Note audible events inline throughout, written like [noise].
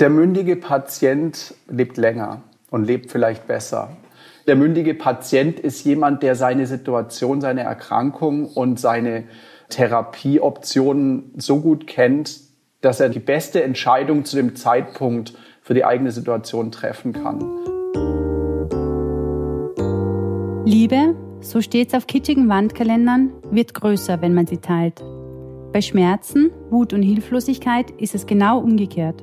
Der mündige Patient lebt länger und lebt vielleicht besser. Der mündige Patient ist jemand, der seine Situation, seine Erkrankung und seine Therapieoptionen so gut kennt, dass er die beste Entscheidung zu dem Zeitpunkt für die eigene Situation treffen kann. Liebe, so steht's auf kitschigen Wandkalendern, wird größer, wenn man sie teilt. Bei Schmerzen, Wut und Hilflosigkeit ist es genau umgekehrt.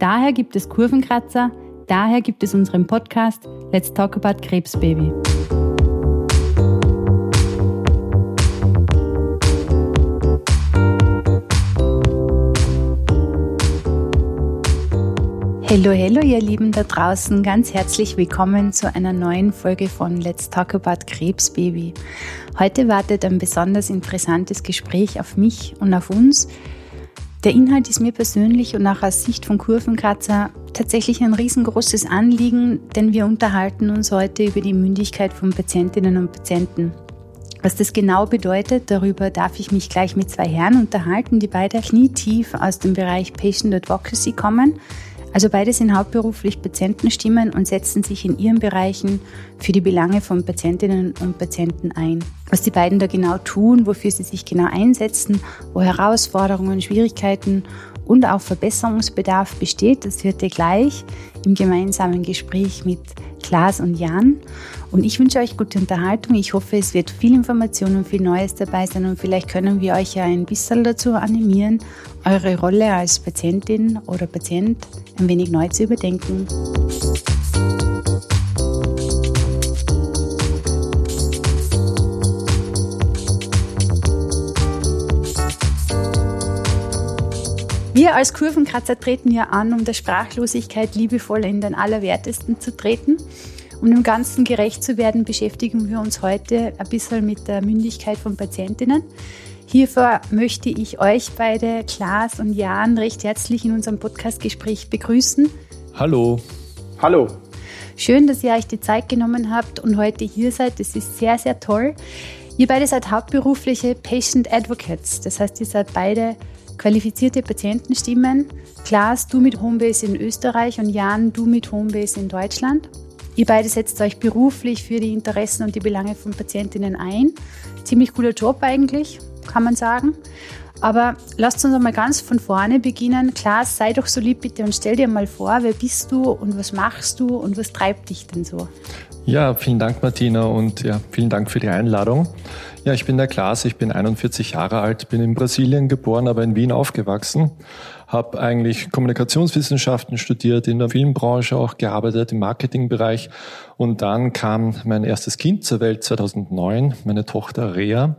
Daher gibt es Kurvenkratzer, daher gibt es unseren Podcast Let's Talk About Krebsbaby. Hallo, hallo, ihr Lieben da draußen. Ganz herzlich willkommen zu einer neuen Folge von Let's Talk About Krebsbaby. Heute wartet ein besonders interessantes Gespräch auf mich und auf uns. Der Inhalt ist mir persönlich und auch aus Sicht von Kurvenkratzer tatsächlich ein riesengroßes Anliegen, denn wir unterhalten uns heute über die Mündigkeit von Patientinnen und Patienten. Was das genau bedeutet, darüber darf ich mich gleich mit zwei Herren unterhalten, die beide knietief aus dem Bereich Patient Advocacy kommen also beide sind hauptberuflich Patientenstimmen und setzen sich in ihren Bereichen für die Belange von Patientinnen und Patienten ein. Was die beiden da genau tun, wofür sie sich genau einsetzen, wo Herausforderungen, Schwierigkeiten und auch Verbesserungsbedarf besteht, das hört ihr gleich im gemeinsamen Gespräch mit Klaas und Jan. Und ich wünsche euch gute Unterhaltung. Ich hoffe, es wird viel Information und viel Neues dabei sein und vielleicht können wir euch ja ein bisschen dazu animieren, eure Rolle als Patientin oder Patient ein wenig neu zu überdenken. Wir als Kurvenkratzer treten ja an, um der Sprachlosigkeit liebevoll in den Allerwertesten zu treten. Um dem Ganzen gerecht zu werden, beschäftigen wir uns heute ein bisschen mit der Mündigkeit von Patientinnen. Hierfür möchte ich euch beide, Klaas und Jan, recht herzlich in unserem Podcastgespräch begrüßen. Hallo. Hallo. Schön, dass ihr euch die Zeit genommen habt und heute hier seid. Das ist sehr, sehr toll. Ihr beide seid hauptberufliche Patient Advocates. Das heißt, ihr seid beide qualifizierte Patientenstimmen. Klaas, du mit Homebase in Österreich und Jan, du mit Homebase in Deutschland. Ihr beide setzt euch beruflich für die Interessen und die Belange von Patientinnen ein. Ziemlich cooler Job eigentlich, kann man sagen. Aber lasst uns einmal ganz von vorne beginnen. Klaas, sei doch so lieb bitte und stell dir mal vor, wer bist du und was machst du und was treibt dich denn so? Ja, vielen Dank, Martina, und ja, vielen Dank für die Einladung. Ja, ich bin der Klaas, ich bin 41 Jahre alt, bin in Brasilien geboren, aber in Wien aufgewachsen habe eigentlich Kommunikationswissenschaften studiert, in der Filmbranche auch gearbeitet, im Marketingbereich. Und dann kam mein erstes Kind zur Welt 2009, meine Tochter Rea.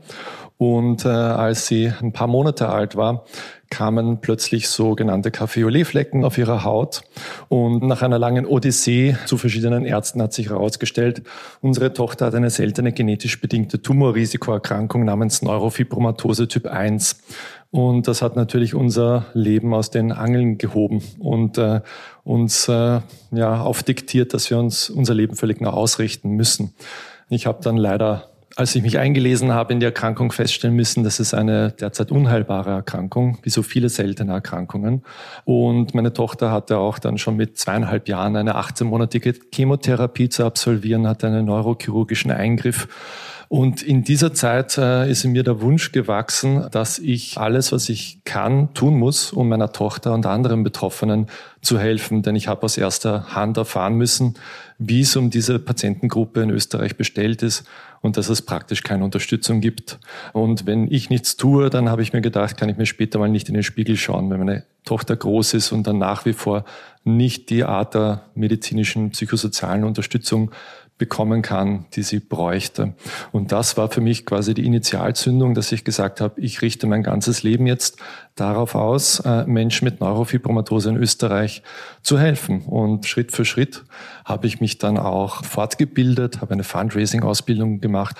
Und äh, als sie ein paar Monate alt war, kamen plötzlich sogenannte Kaffeolet-Flecken auf ihrer Haut. Und nach einer langen Odyssee zu verschiedenen Ärzten hat sich herausgestellt, unsere Tochter hat eine seltene genetisch bedingte Tumorrisikoerkrankung namens Neurofibromatose Typ 1. Und das hat natürlich unser Leben aus den Angeln gehoben und äh, uns äh, ja aufdiktiert, dass wir uns unser Leben völlig neu ausrichten müssen. Ich habe dann leider als ich mich eingelesen habe in die Erkrankung, feststellen müssen, dass es eine derzeit unheilbare Erkrankung, wie so viele seltene Erkrankungen. Und meine Tochter hatte auch dann schon mit zweieinhalb Jahren eine 18-monatige Chemotherapie zu absolvieren, hatte einen neurochirurgischen Eingriff und in dieser Zeit äh, ist in mir der Wunsch gewachsen, dass ich alles, was ich kann, tun muss, um meiner Tochter und anderen Betroffenen zu helfen. Denn ich habe aus erster Hand erfahren müssen, wie es um diese Patientengruppe in Österreich bestellt ist und dass es praktisch keine Unterstützung gibt. Und wenn ich nichts tue, dann habe ich mir gedacht, kann ich mir später mal nicht in den Spiegel schauen, wenn meine Tochter groß ist und dann nach wie vor nicht die Art der medizinischen, psychosozialen Unterstützung bekommen kann, die sie bräuchte. Und das war für mich quasi die Initialzündung, dass ich gesagt habe, ich richte mein ganzes Leben jetzt darauf aus, äh, Menschen mit Neurofibromatose in Österreich zu helfen. Und Schritt für Schritt habe ich mich dann auch fortgebildet, habe eine Fundraising-Ausbildung gemacht,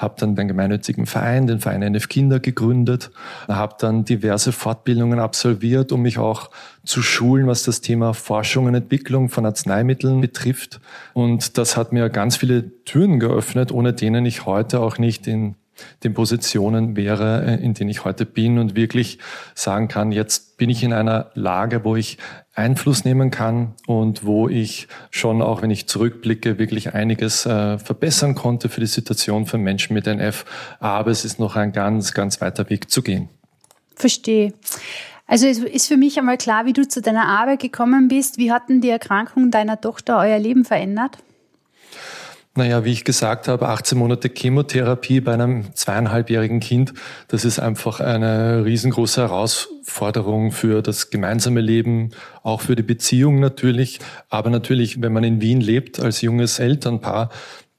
habe dann den gemeinnützigen Verein, den Verein NF Kinder gegründet, habe dann diverse Fortbildungen absolviert, um mich auch zu schulen, was das Thema Forschung und Entwicklung von Arzneimitteln betrifft. Und das hat mir ganz viele Türen geöffnet, ohne denen ich heute auch nicht in den Positionen wäre, in denen ich heute bin und wirklich sagen kann, jetzt bin ich in einer Lage, wo ich Einfluss nehmen kann und wo ich schon auch, wenn ich zurückblicke, wirklich einiges äh, verbessern konnte für die Situation von Menschen mit NF. Aber es ist noch ein ganz, ganz weiter Weg zu gehen. Verstehe. Also es ist für mich einmal klar, wie du zu deiner Arbeit gekommen bist. Wie hat denn die Erkrankung deiner Tochter euer Leben verändert? Naja, wie ich gesagt habe, 18 Monate Chemotherapie bei einem zweieinhalbjährigen Kind, das ist einfach eine riesengroße Herausforderung für das gemeinsame Leben, auch für die Beziehung natürlich. Aber natürlich, wenn man in Wien lebt als junges Elternpaar,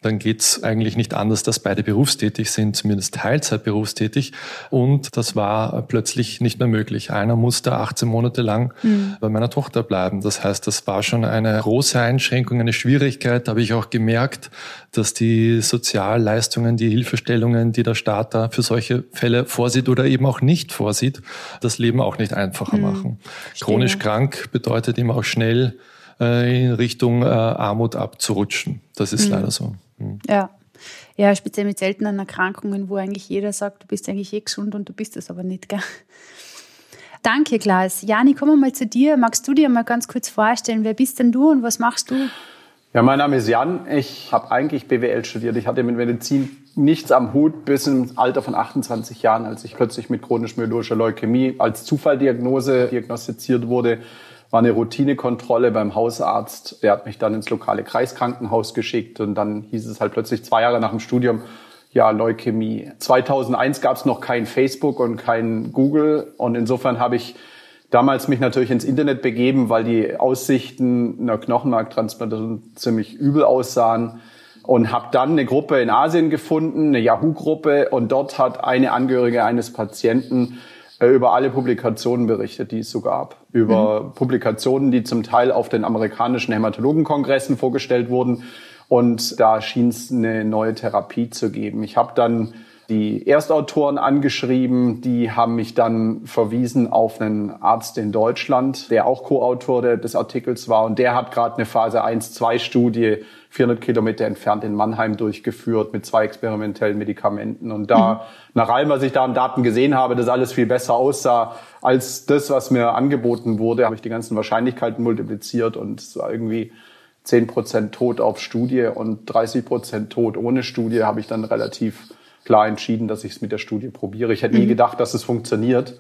dann geht's eigentlich nicht anders, dass beide berufstätig sind, zumindest Teilzeit berufstätig. Und das war plötzlich nicht mehr möglich. Einer musste 18 Monate lang mhm. bei meiner Tochter bleiben. Das heißt, das war schon eine große Einschränkung, eine Schwierigkeit. Da habe ich auch gemerkt, dass die Sozialleistungen, die Hilfestellungen, die der Staat da für solche Fälle vorsieht oder eben auch nicht vorsieht, das Leben auch nicht einfacher mhm. machen. Chronisch krank bedeutet eben auch schnell äh, in Richtung äh, Armut abzurutschen. Das ist mhm. leider so. Mhm. Ja. Ja, speziell mit seltenen Erkrankungen, wo eigentlich jeder sagt, du bist eigentlich eh gesund und du bist es aber nicht, gell? Danke, Klaas. Jani, kommen wir mal zu dir. Magst du dir mal ganz kurz vorstellen, wer bist denn du und was machst du? Ja, mein Name ist Jan. Ich habe eigentlich BWL studiert. Ich hatte mit Medizin nichts am Hut bis im Alter von 28 Jahren, als ich plötzlich mit chronisch-myeloischer Leukämie als Zufalldiagnose diagnostiziert wurde war eine Routinekontrolle beim Hausarzt. Der hat mich dann ins lokale Kreiskrankenhaus geschickt und dann hieß es halt plötzlich zwei Jahre nach dem Studium, ja, Leukämie. 2001 gab es noch kein Facebook und kein Google und insofern habe ich damals mich natürlich ins Internet begeben, weil die Aussichten einer Knochenmarktransplantation ziemlich übel aussahen und habe dann eine Gruppe in Asien gefunden, eine Yahoo-Gruppe und dort hat eine Angehörige eines Patienten über alle Publikationen berichtet, die es so gab. Über mhm. Publikationen, die zum Teil auf den amerikanischen Hämatologenkongressen vorgestellt wurden. Und da schien es eine neue Therapie zu geben. Ich habe dann die Erstautoren angeschrieben, die haben mich dann verwiesen auf einen Arzt in Deutschland, der auch Co-Autor des Artikels war und der hat gerade eine Phase 1-2-Studie 400 Kilometer entfernt in Mannheim durchgeführt mit zwei experimentellen Medikamenten und da, mhm. nach allem, was ich da an Daten gesehen habe, das alles viel besser aussah als das, was mir angeboten wurde, habe ich die ganzen Wahrscheinlichkeiten multipliziert und es war irgendwie 10 Prozent tot auf Studie und 30 Prozent tot ohne Studie habe ich dann relativ klar entschieden, dass ich es mit der Studie probiere. Ich hätte nie mhm. gedacht, dass es funktioniert.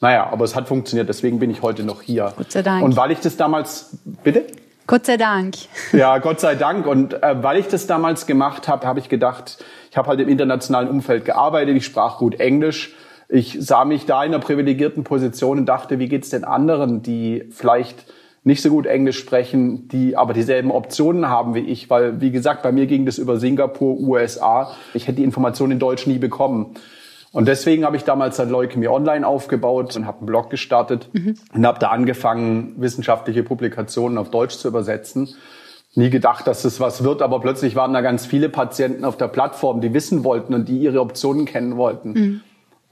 Naja, aber es hat funktioniert, deswegen bin ich heute noch hier. Gott sei Dank. Und weil ich das damals, bitte? Gott sei Dank. Ja, Gott sei Dank. Und äh, weil ich das damals gemacht habe, habe ich gedacht, ich habe halt im internationalen Umfeld gearbeitet, ich sprach gut Englisch. Ich sah mich da in einer privilegierten Position und dachte, wie geht's den anderen, die vielleicht nicht so gut Englisch sprechen, die aber dieselben Optionen haben wie ich, weil, wie gesagt, bei mir ging das über Singapur, USA. Ich hätte die Informationen in Deutsch nie bekommen. Und deswegen habe ich damals dann Leukämie Online aufgebaut und habe einen Blog gestartet mhm. und habe da angefangen, wissenschaftliche Publikationen auf Deutsch zu übersetzen. Nie gedacht, dass das was wird, aber plötzlich waren da ganz viele Patienten auf der Plattform, die wissen wollten und die ihre Optionen kennen wollten. Mhm.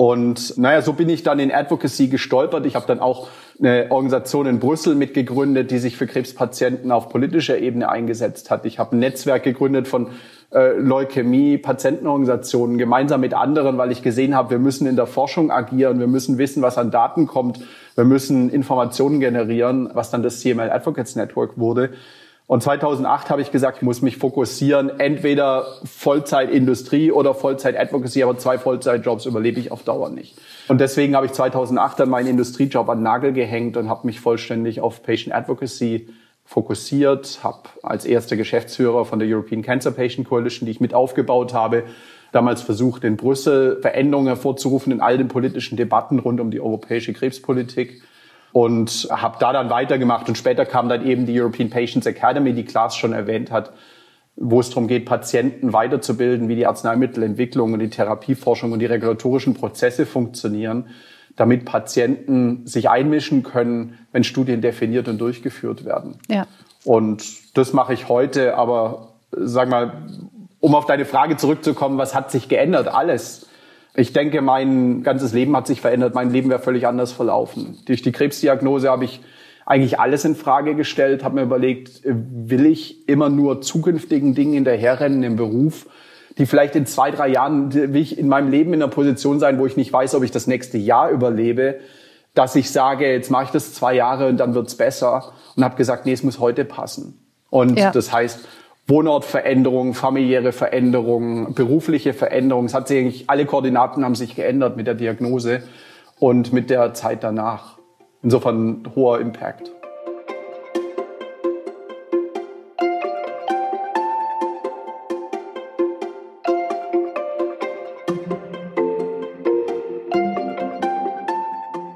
Und naja, so bin ich dann in Advocacy gestolpert. Ich habe dann auch eine Organisation in Brüssel mitgegründet, die sich für Krebspatienten auf politischer Ebene eingesetzt hat. Ich habe ein Netzwerk gegründet von äh, Leukämie, Patientenorganisationen, gemeinsam mit anderen, weil ich gesehen habe, wir müssen in der Forschung agieren, wir müssen wissen, was an Daten kommt, wir müssen Informationen generieren, was dann das CML Advocates Network wurde. Und 2008 habe ich gesagt, ich muss mich fokussieren, entweder Vollzeitindustrie oder Vollzeit-Advocacy, aber zwei Vollzeitjobs überlebe ich auf Dauer nicht. Und deswegen habe ich 2008 dann meinen Industriejob an Nagel gehängt und habe mich vollständig auf Patient Advocacy fokussiert, habe als erster Geschäftsführer von der European Cancer Patient Coalition, die ich mit aufgebaut habe, damals versucht, in Brüssel Veränderungen hervorzurufen in all den politischen Debatten rund um die europäische Krebspolitik und habe da dann weitergemacht. Und später kam dann eben die European Patients Academy, die Klaas schon erwähnt hat, wo es darum geht, Patienten weiterzubilden, wie die Arzneimittelentwicklung und die Therapieforschung und die regulatorischen Prozesse funktionieren, damit Patienten sich einmischen können, wenn Studien definiert und durchgeführt werden. Ja. Und das mache ich heute, aber sag mal, um auf deine Frage zurückzukommen, was hat sich geändert? Alles. Ich denke, mein ganzes Leben hat sich verändert. Mein Leben wäre völlig anders verlaufen. Durch die Krebsdiagnose habe ich eigentlich alles in Frage gestellt, habe mir überlegt, will ich immer nur zukünftigen Dingen hinterherrennen im Beruf, die vielleicht in zwei, drei Jahren, will ich in meinem Leben in einer Position sein, wo ich nicht weiß, ob ich das nächste Jahr überlebe. dass ich sage, jetzt mache ich das zwei Jahre und dann wird's besser. Und habe gesagt, nee, es muss heute passen. Und ja. das heißt, Wohnortveränderungen, familiäre Veränderungen, berufliche Veränderungen. Es hat sich alle Koordinaten haben sich geändert mit der Diagnose und mit der Zeit danach. Insofern hoher Impact.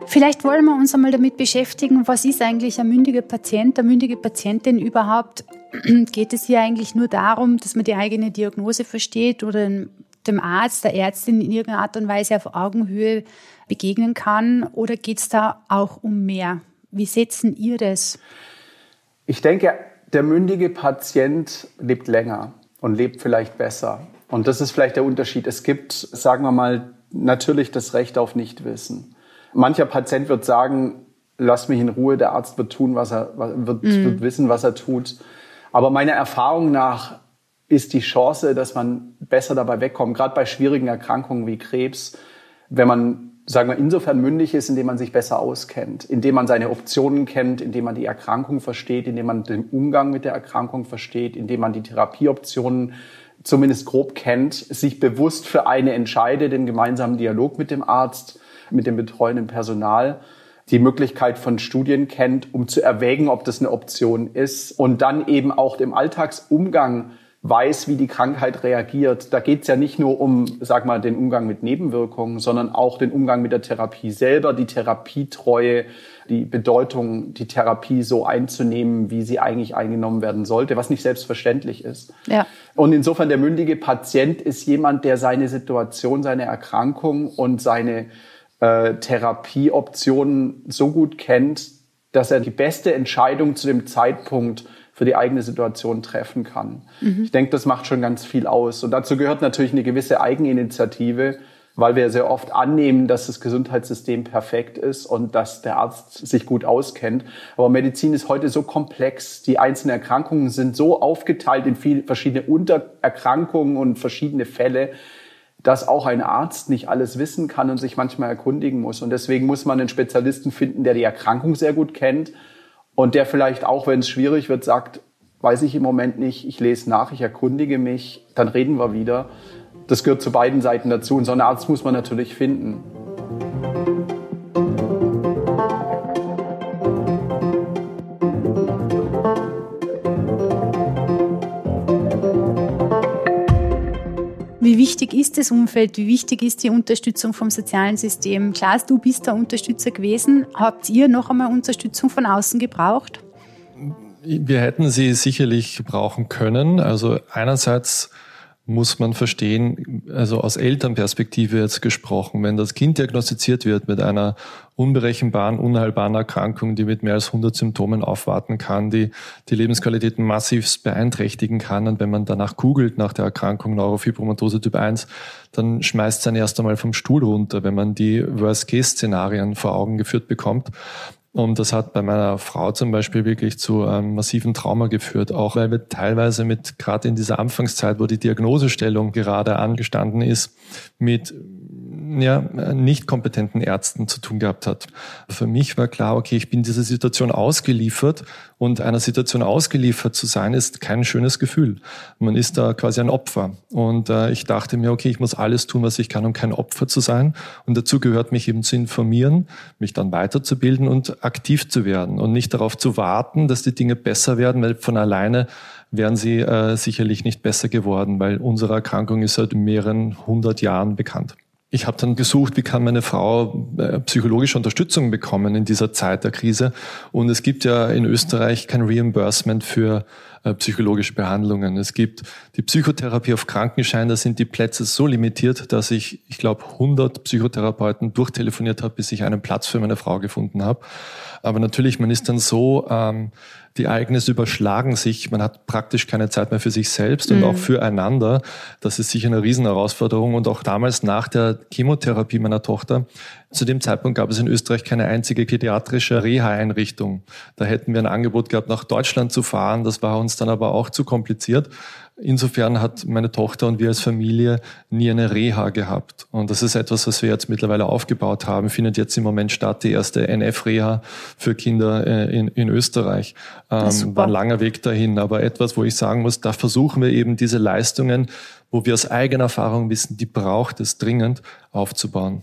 Vielleicht wollen wir uns einmal damit beschäftigen, was ist eigentlich ein mündiger Patient, eine mündige Patientin überhaupt? [clears throat] Geht es hier eigentlich nur darum, dass man die eigene Diagnose versteht oder dem Arzt, der Ärztin in irgendeiner Art und Weise auf Augenhöhe begegnen kann? Oder geht es da auch um mehr? Wie setzen ihr das? Ich denke, der mündige Patient lebt länger und lebt vielleicht besser. Und das ist vielleicht der Unterschied. Es gibt, sagen wir mal, natürlich das Recht auf Nichtwissen. Mancher Patient wird sagen, lass mich in Ruhe, der Arzt wird tun, was er, wird, mhm. wird wissen, was er tut. Aber meiner Erfahrung nach ist die Chance, dass man besser dabei wegkommt, gerade bei schwierigen Erkrankungen wie Krebs, wenn man, sagen wir, insofern mündig ist, indem man sich besser auskennt, indem man seine Optionen kennt, indem man die Erkrankung versteht, indem man den Umgang mit der Erkrankung versteht, indem man die Therapieoptionen zumindest grob kennt, sich bewusst für eine entscheidet, den gemeinsamen Dialog mit dem Arzt mit dem betreuenden Personal die Möglichkeit von Studien kennt, um zu erwägen, ob das eine Option ist und dann eben auch im Alltagsumgang weiß, wie die Krankheit reagiert. Da geht es ja nicht nur um, sag mal, den Umgang mit Nebenwirkungen, sondern auch den Umgang mit der Therapie selber, die Therapietreue, die Bedeutung, die Therapie so einzunehmen, wie sie eigentlich eingenommen werden sollte, was nicht selbstverständlich ist. Ja. Und insofern der mündige Patient ist jemand, der seine Situation, seine Erkrankung und seine äh, Therapieoptionen so gut kennt, dass er die beste Entscheidung zu dem Zeitpunkt für die eigene Situation treffen kann. Mhm. Ich denke, das macht schon ganz viel aus. Und dazu gehört natürlich eine gewisse Eigeninitiative, weil wir sehr oft annehmen, dass das Gesundheitssystem perfekt ist und dass der Arzt sich gut auskennt. Aber Medizin ist heute so komplex. Die einzelnen Erkrankungen sind so aufgeteilt in viele verschiedene Untererkrankungen und verschiedene Fälle, dass auch ein Arzt nicht alles wissen kann und sich manchmal erkundigen muss. Und deswegen muss man einen Spezialisten finden, der die Erkrankung sehr gut kennt und der vielleicht auch, wenn es schwierig wird, sagt, weiß ich im Moment nicht, ich lese nach, ich erkundige mich, dann reden wir wieder. Das gehört zu beiden Seiten dazu. Und so einen Arzt muss man natürlich finden. Wie wichtig ist das Umfeld? Wie wichtig ist die Unterstützung vom sozialen System? Klaas, du bist der Unterstützer gewesen. Habt ihr noch einmal Unterstützung von außen gebraucht? Wir hätten sie sicherlich brauchen können. Also einerseits muss man verstehen, also aus Elternperspektive jetzt gesprochen, wenn das Kind diagnostiziert wird mit einer unberechenbaren, unheilbaren Erkrankung, die mit mehr als 100 Symptomen aufwarten kann, die die Lebensqualität massiv beeinträchtigen kann. Und wenn man danach googelt nach der Erkrankung Neurofibromatose Typ 1, dann schmeißt es einen erst einmal vom Stuhl runter, wenn man die Worst-Case-Szenarien vor Augen geführt bekommt. Und das hat bei meiner Frau zum Beispiel wirklich zu einem massiven Trauma geführt, auch weil wir teilweise mit, gerade in dieser Anfangszeit, wo die Diagnosestellung gerade angestanden ist, mit ja, nicht kompetenten Ärzten zu tun gehabt hat. Für mich war klar, okay, ich bin dieser Situation ausgeliefert und einer Situation ausgeliefert zu sein, ist kein schönes Gefühl. Man ist da quasi ein Opfer. Und äh, ich dachte mir, okay, ich muss alles tun, was ich kann, um kein Opfer zu sein. Und dazu gehört mich eben zu informieren, mich dann weiterzubilden und aktiv zu werden und nicht darauf zu warten, dass die Dinge besser werden, weil von alleine wären sie äh, sicherlich nicht besser geworden, weil unsere Erkrankung ist seit mehreren hundert Jahren bekannt. Ich habe dann gesucht, wie kann meine Frau äh, psychologische Unterstützung bekommen in dieser Zeit der Krise. Und es gibt ja in Österreich kein Reimbursement für äh, psychologische Behandlungen. Es gibt die Psychotherapie auf Krankenschein, da sind die Plätze so limitiert, dass ich, ich glaube, 100 Psychotherapeuten durchtelefoniert habe, bis ich einen Platz für meine Frau gefunden habe. Aber natürlich, man ist dann so ähm, die Ereignisse überschlagen sich, man hat praktisch keine Zeit mehr für sich selbst mhm. und auch füreinander. Das ist sicher eine Riesenherausforderung. Und auch damals nach der Chemotherapie meiner Tochter Zu dem Zeitpunkt gab es in Österreich keine einzige pädiatrische Reha-Einrichtung. Da hätten wir ein Angebot gehabt, nach Deutschland zu fahren. Das war uns dann aber auch zu kompliziert. Insofern hat meine Tochter und wir als Familie nie eine Reha gehabt. Und das ist etwas, was wir jetzt mittlerweile aufgebaut haben. Findet jetzt im Moment statt, die erste NF-Reha für Kinder äh, in, in Österreich. Ähm, war ein langer Weg dahin, aber etwas, wo ich sagen muss, da versuchen wir eben diese Leistungen, wo wir aus eigener Erfahrung wissen, die braucht es dringend, aufzubauen.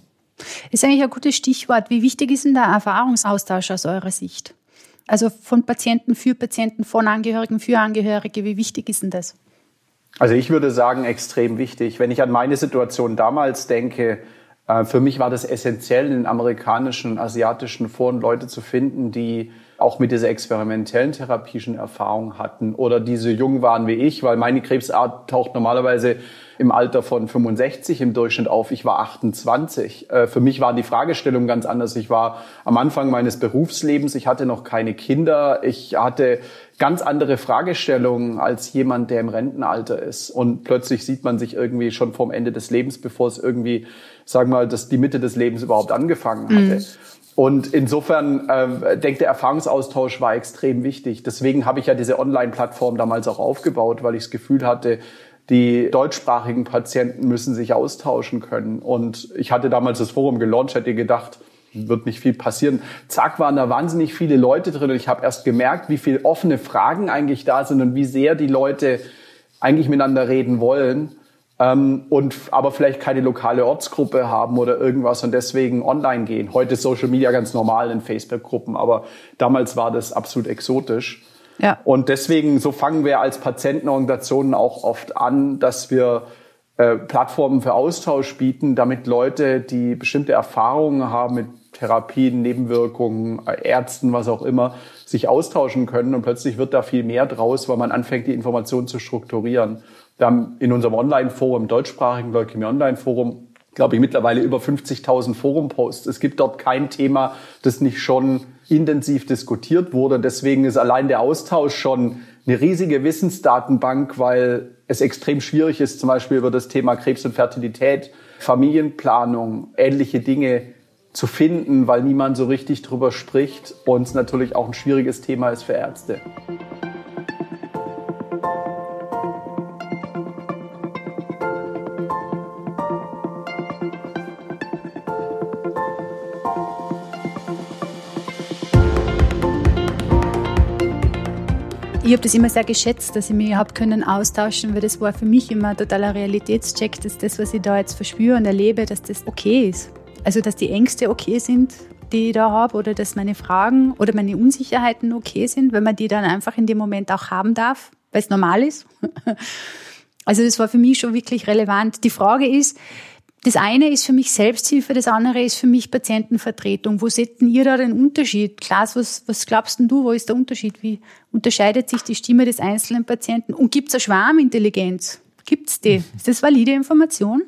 Ist eigentlich ein gutes Stichwort. Wie wichtig ist denn der Erfahrungsaustausch aus eurer Sicht? Also von Patienten für Patienten, von Angehörigen für Angehörige, wie wichtig ist denn das? Also ich würde sagen, extrem wichtig. Wenn ich an meine Situation damals denke, äh, für mich war das essentiell, in amerikanischen, asiatischen Foren Leute zu finden, die auch mit dieser experimentellen Therapie schon Erfahrung hatten oder die so jung waren wie ich, weil meine Krebsart taucht normalerweise im Alter von 65 im Durchschnitt auf. Ich war 28. Äh, für mich war die Fragestellung ganz anders. Ich war am Anfang meines Berufslebens, ich hatte noch keine Kinder, ich hatte ganz andere Fragestellungen als jemand, der im Rentenalter ist. Und plötzlich sieht man sich irgendwie schon vorm Ende des Lebens, bevor es irgendwie, sagen wir mal, dass die Mitte des Lebens überhaupt angefangen hatte. Mhm. Und insofern äh, denke der Erfahrungsaustausch war extrem wichtig. Deswegen habe ich ja diese Online-Plattform damals auch aufgebaut, weil ich das Gefühl hatte, die deutschsprachigen Patienten müssen sich austauschen können. Und ich hatte damals das Forum gelauncht, hätte gedacht, wird nicht viel passieren. Zack, waren da wahnsinnig viele Leute drin und ich habe erst gemerkt, wie viele offene Fragen eigentlich da sind und wie sehr die Leute eigentlich miteinander reden wollen ähm, und aber vielleicht keine lokale Ortsgruppe haben oder irgendwas und deswegen online gehen. Heute ist Social Media ganz normal in Facebook-Gruppen, aber damals war das absolut exotisch. Ja. Und deswegen, so fangen wir als Patientenorganisationen auch oft an, dass wir äh, Plattformen für Austausch bieten, damit Leute, die bestimmte Erfahrungen haben mit Therapien, Nebenwirkungen, äh, Ärzten, was auch immer, sich austauschen können und plötzlich wird da viel mehr draus, weil man anfängt, die Informationen zu strukturieren. Wir haben in unserem Online-Forum, deutschsprachigen Leukämie Online-Forum, glaube ich, mittlerweile über 50.000 Forum-Posts. Es gibt dort kein Thema, das nicht schon intensiv diskutiert wurde. deswegen ist allein der Austausch schon eine riesige Wissensdatenbank, weil es extrem schwierig ist, zum Beispiel über das Thema Krebs und Fertilität, Familienplanung, ähnliche Dinge zu finden, weil niemand so richtig drüber spricht und es natürlich auch ein schwieriges Thema ist für Ärzte. ich habe das immer sehr geschätzt, dass ich mich habe können austauschen, weil das war für mich immer ein totaler Realitätscheck, dass das, was ich da jetzt verspüre und erlebe, dass das okay ist. Also, dass die Ängste okay sind, die ich da habe, oder dass meine Fragen oder meine Unsicherheiten okay sind, wenn man die dann einfach in dem Moment auch haben darf, weil es normal ist. [laughs] Also, das war für mich schon wirklich relevant. Die Frage ist, das eine ist für mich Selbsthilfe, das andere ist für mich Patientenvertretung. Wo seht ihr da den Unterschied? Klaas, was, was glaubst denn du, wo ist der Unterschied? Wie unterscheidet sich die Stimme des einzelnen Patienten? Und gibt es eine Schwarmintelligenz? Gibt es die? Ist das valide Information?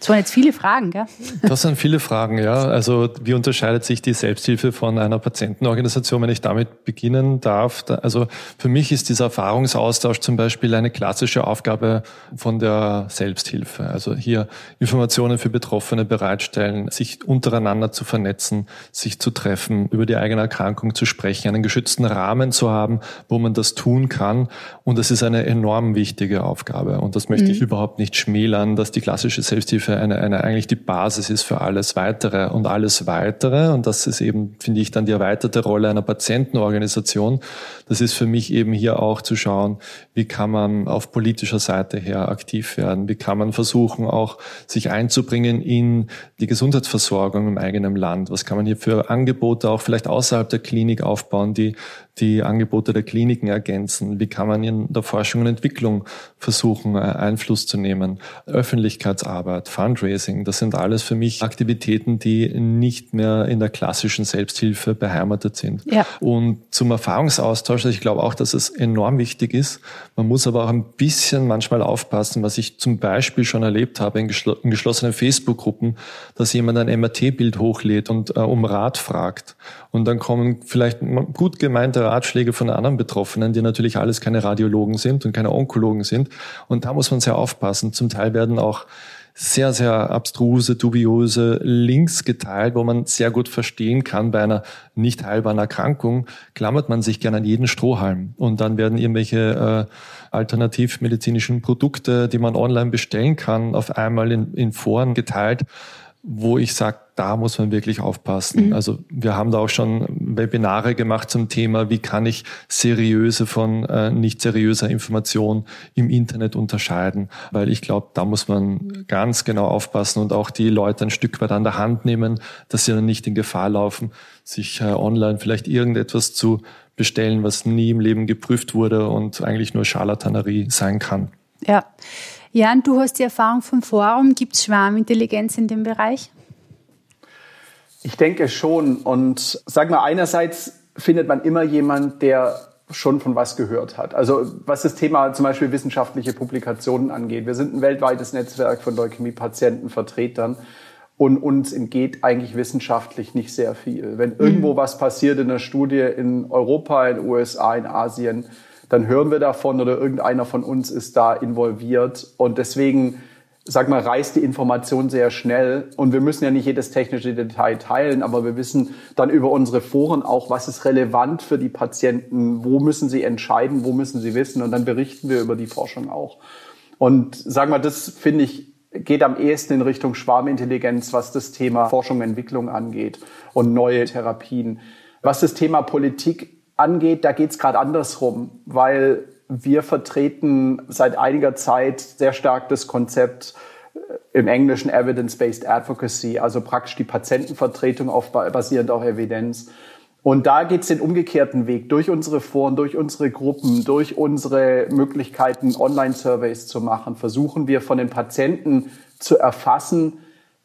Das waren jetzt viele Fragen, gell? Das sind viele Fragen, ja. Also wie unterscheidet sich die Selbsthilfe von einer Patientenorganisation, wenn ich damit beginnen darf? Also für mich ist dieser Erfahrungsaustausch zum Beispiel eine klassische Aufgabe von der Selbsthilfe. Also hier Informationen für Betroffene bereitstellen, sich untereinander zu vernetzen, sich zu treffen, über die eigene Erkrankung zu sprechen, einen geschützten Rahmen zu haben, wo man das tun kann. Und das ist eine enorm wichtige Aufgabe. Und das möchte mhm. ich überhaupt nicht schmälern, dass die klassische Selbsthilfe Hilfe eine, eine eigentlich die Basis ist für alles Weitere und alles Weitere. Und das ist eben, finde ich, dann die erweiterte Rolle einer Patientenorganisation. Das ist für mich eben hier auch zu schauen, wie kann man auf politischer Seite her aktiv werden? Wie kann man versuchen, auch sich einzubringen in die Gesundheitsversorgung im eigenen Land? Was kann man hier für Angebote auch vielleicht außerhalb der Klinik aufbauen, die die Angebote der Kliniken ergänzen? Wie kann man in der Forschung und Entwicklung versuchen, Einfluss zu nehmen? Öffentlichkeitsarbeit, Fundraising, das sind alles für mich Aktivitäten, die nicht mehr in der klassischen Selbsthilfe beheimatet sind. Ja. Und zum Erfahrungsaustausch, also ich glaube auch, dass es enorm wichtig ist. Man muss aber auch ein bisschen manchmal aufpassen, was ich zum Beispiel schon erlebt habe in, geschl in geschlossenen Facebook-Gruppen, dass jemand ein MRT-Bild hochlädt und äh, um Rat fragt. Und dann kommen vielleicht gut gemeinte Ratschläge von anderen Betroffenen, die natürlich alles keine Radiologen sind und keine Onkologen sind. Und da muss man sehr aufpassen. Zum Teil werden auch sehr, sehr abstruse, dubiose Links geteilt, wo man sehr gut verstehen kann, bei einer nicht heilbaren Erkrankung klammert man sich gerne an jeden Strohhalm. Und dann werden irgendwelche äh, alternativmedizinischen Produkte, die man online bestellen kann, auf einmal in, in Foren geteilt wo ich sage, da muss man wirklich aufpassen. Mhm. Also wir haben da auch schon Webinare gemacht zum Thema, wie kann ich seriöse von äh, nicht seriöser Information im Internet unterscheiden, weil ich glaube, da muss man ganz genau aufpassen und auch die Leute ein Stück weit an der Hand nehmen, dass sie dann nicht in Gefahr laufen, sich äh, online vielleicht irgendetwas zu bestellen, was nie im Leben geprüft wurde und eigentlich nur Charlatanerie sein kann. Ja. Jan, du hast die Erfahrung vom Forum. Gibt es Schwarmintelligenz in dem Bereich? Ich denke schon. Und sag mal, einerseits findet man immer jemand, der schon von was gehört hat. Also was das Thema zum Beispiel wissenschaftliche Publikationen angeht. Wir sind ein weltweites Netzwerk von Leukämie-Patientenvertretern und uns entgeht eigentlich wissenschaftlich nicht sehr viel. Wenn irgendwo mhm. was passiert in der Studie in Europa, in den USA, in Asien, dann hören wir davon oder irgendeiner von uns ist da involviert. Und deswegen, sag mal, reißt die Information sehr schnell. Und wir müssen ja nicht jedes technische Detail teilen, aber wir wissen dann über unsere Foren auch, was ist relevant für die Patienten, wo müssen sie entscheiden, wo müssen sie wissen. Und dann berichten wir über die Forschung auch. Und sag mal, das finde ich geht am ehesten in Richtung Schwarmintelligenz, was das Thema Forschung und Entwicklung angeht und neue Therapien. Was das Thema Politik angeht, da geht es gerade andersrum, weil wir vertreten seit einiger Zeit sehr stark das Konzept äh, im Englischen Evidence-Based Advocacy, also praktisch die Patientenvertretung auf, basierend auf Evidenz. Und da geht es den umgekehrten Weg. Durch unsere Foren, durch unsere Gruppen, durch unsere Möglichkeiten, Online-Surveys zu machen, versuchen wir von den Patienten zu erfassen,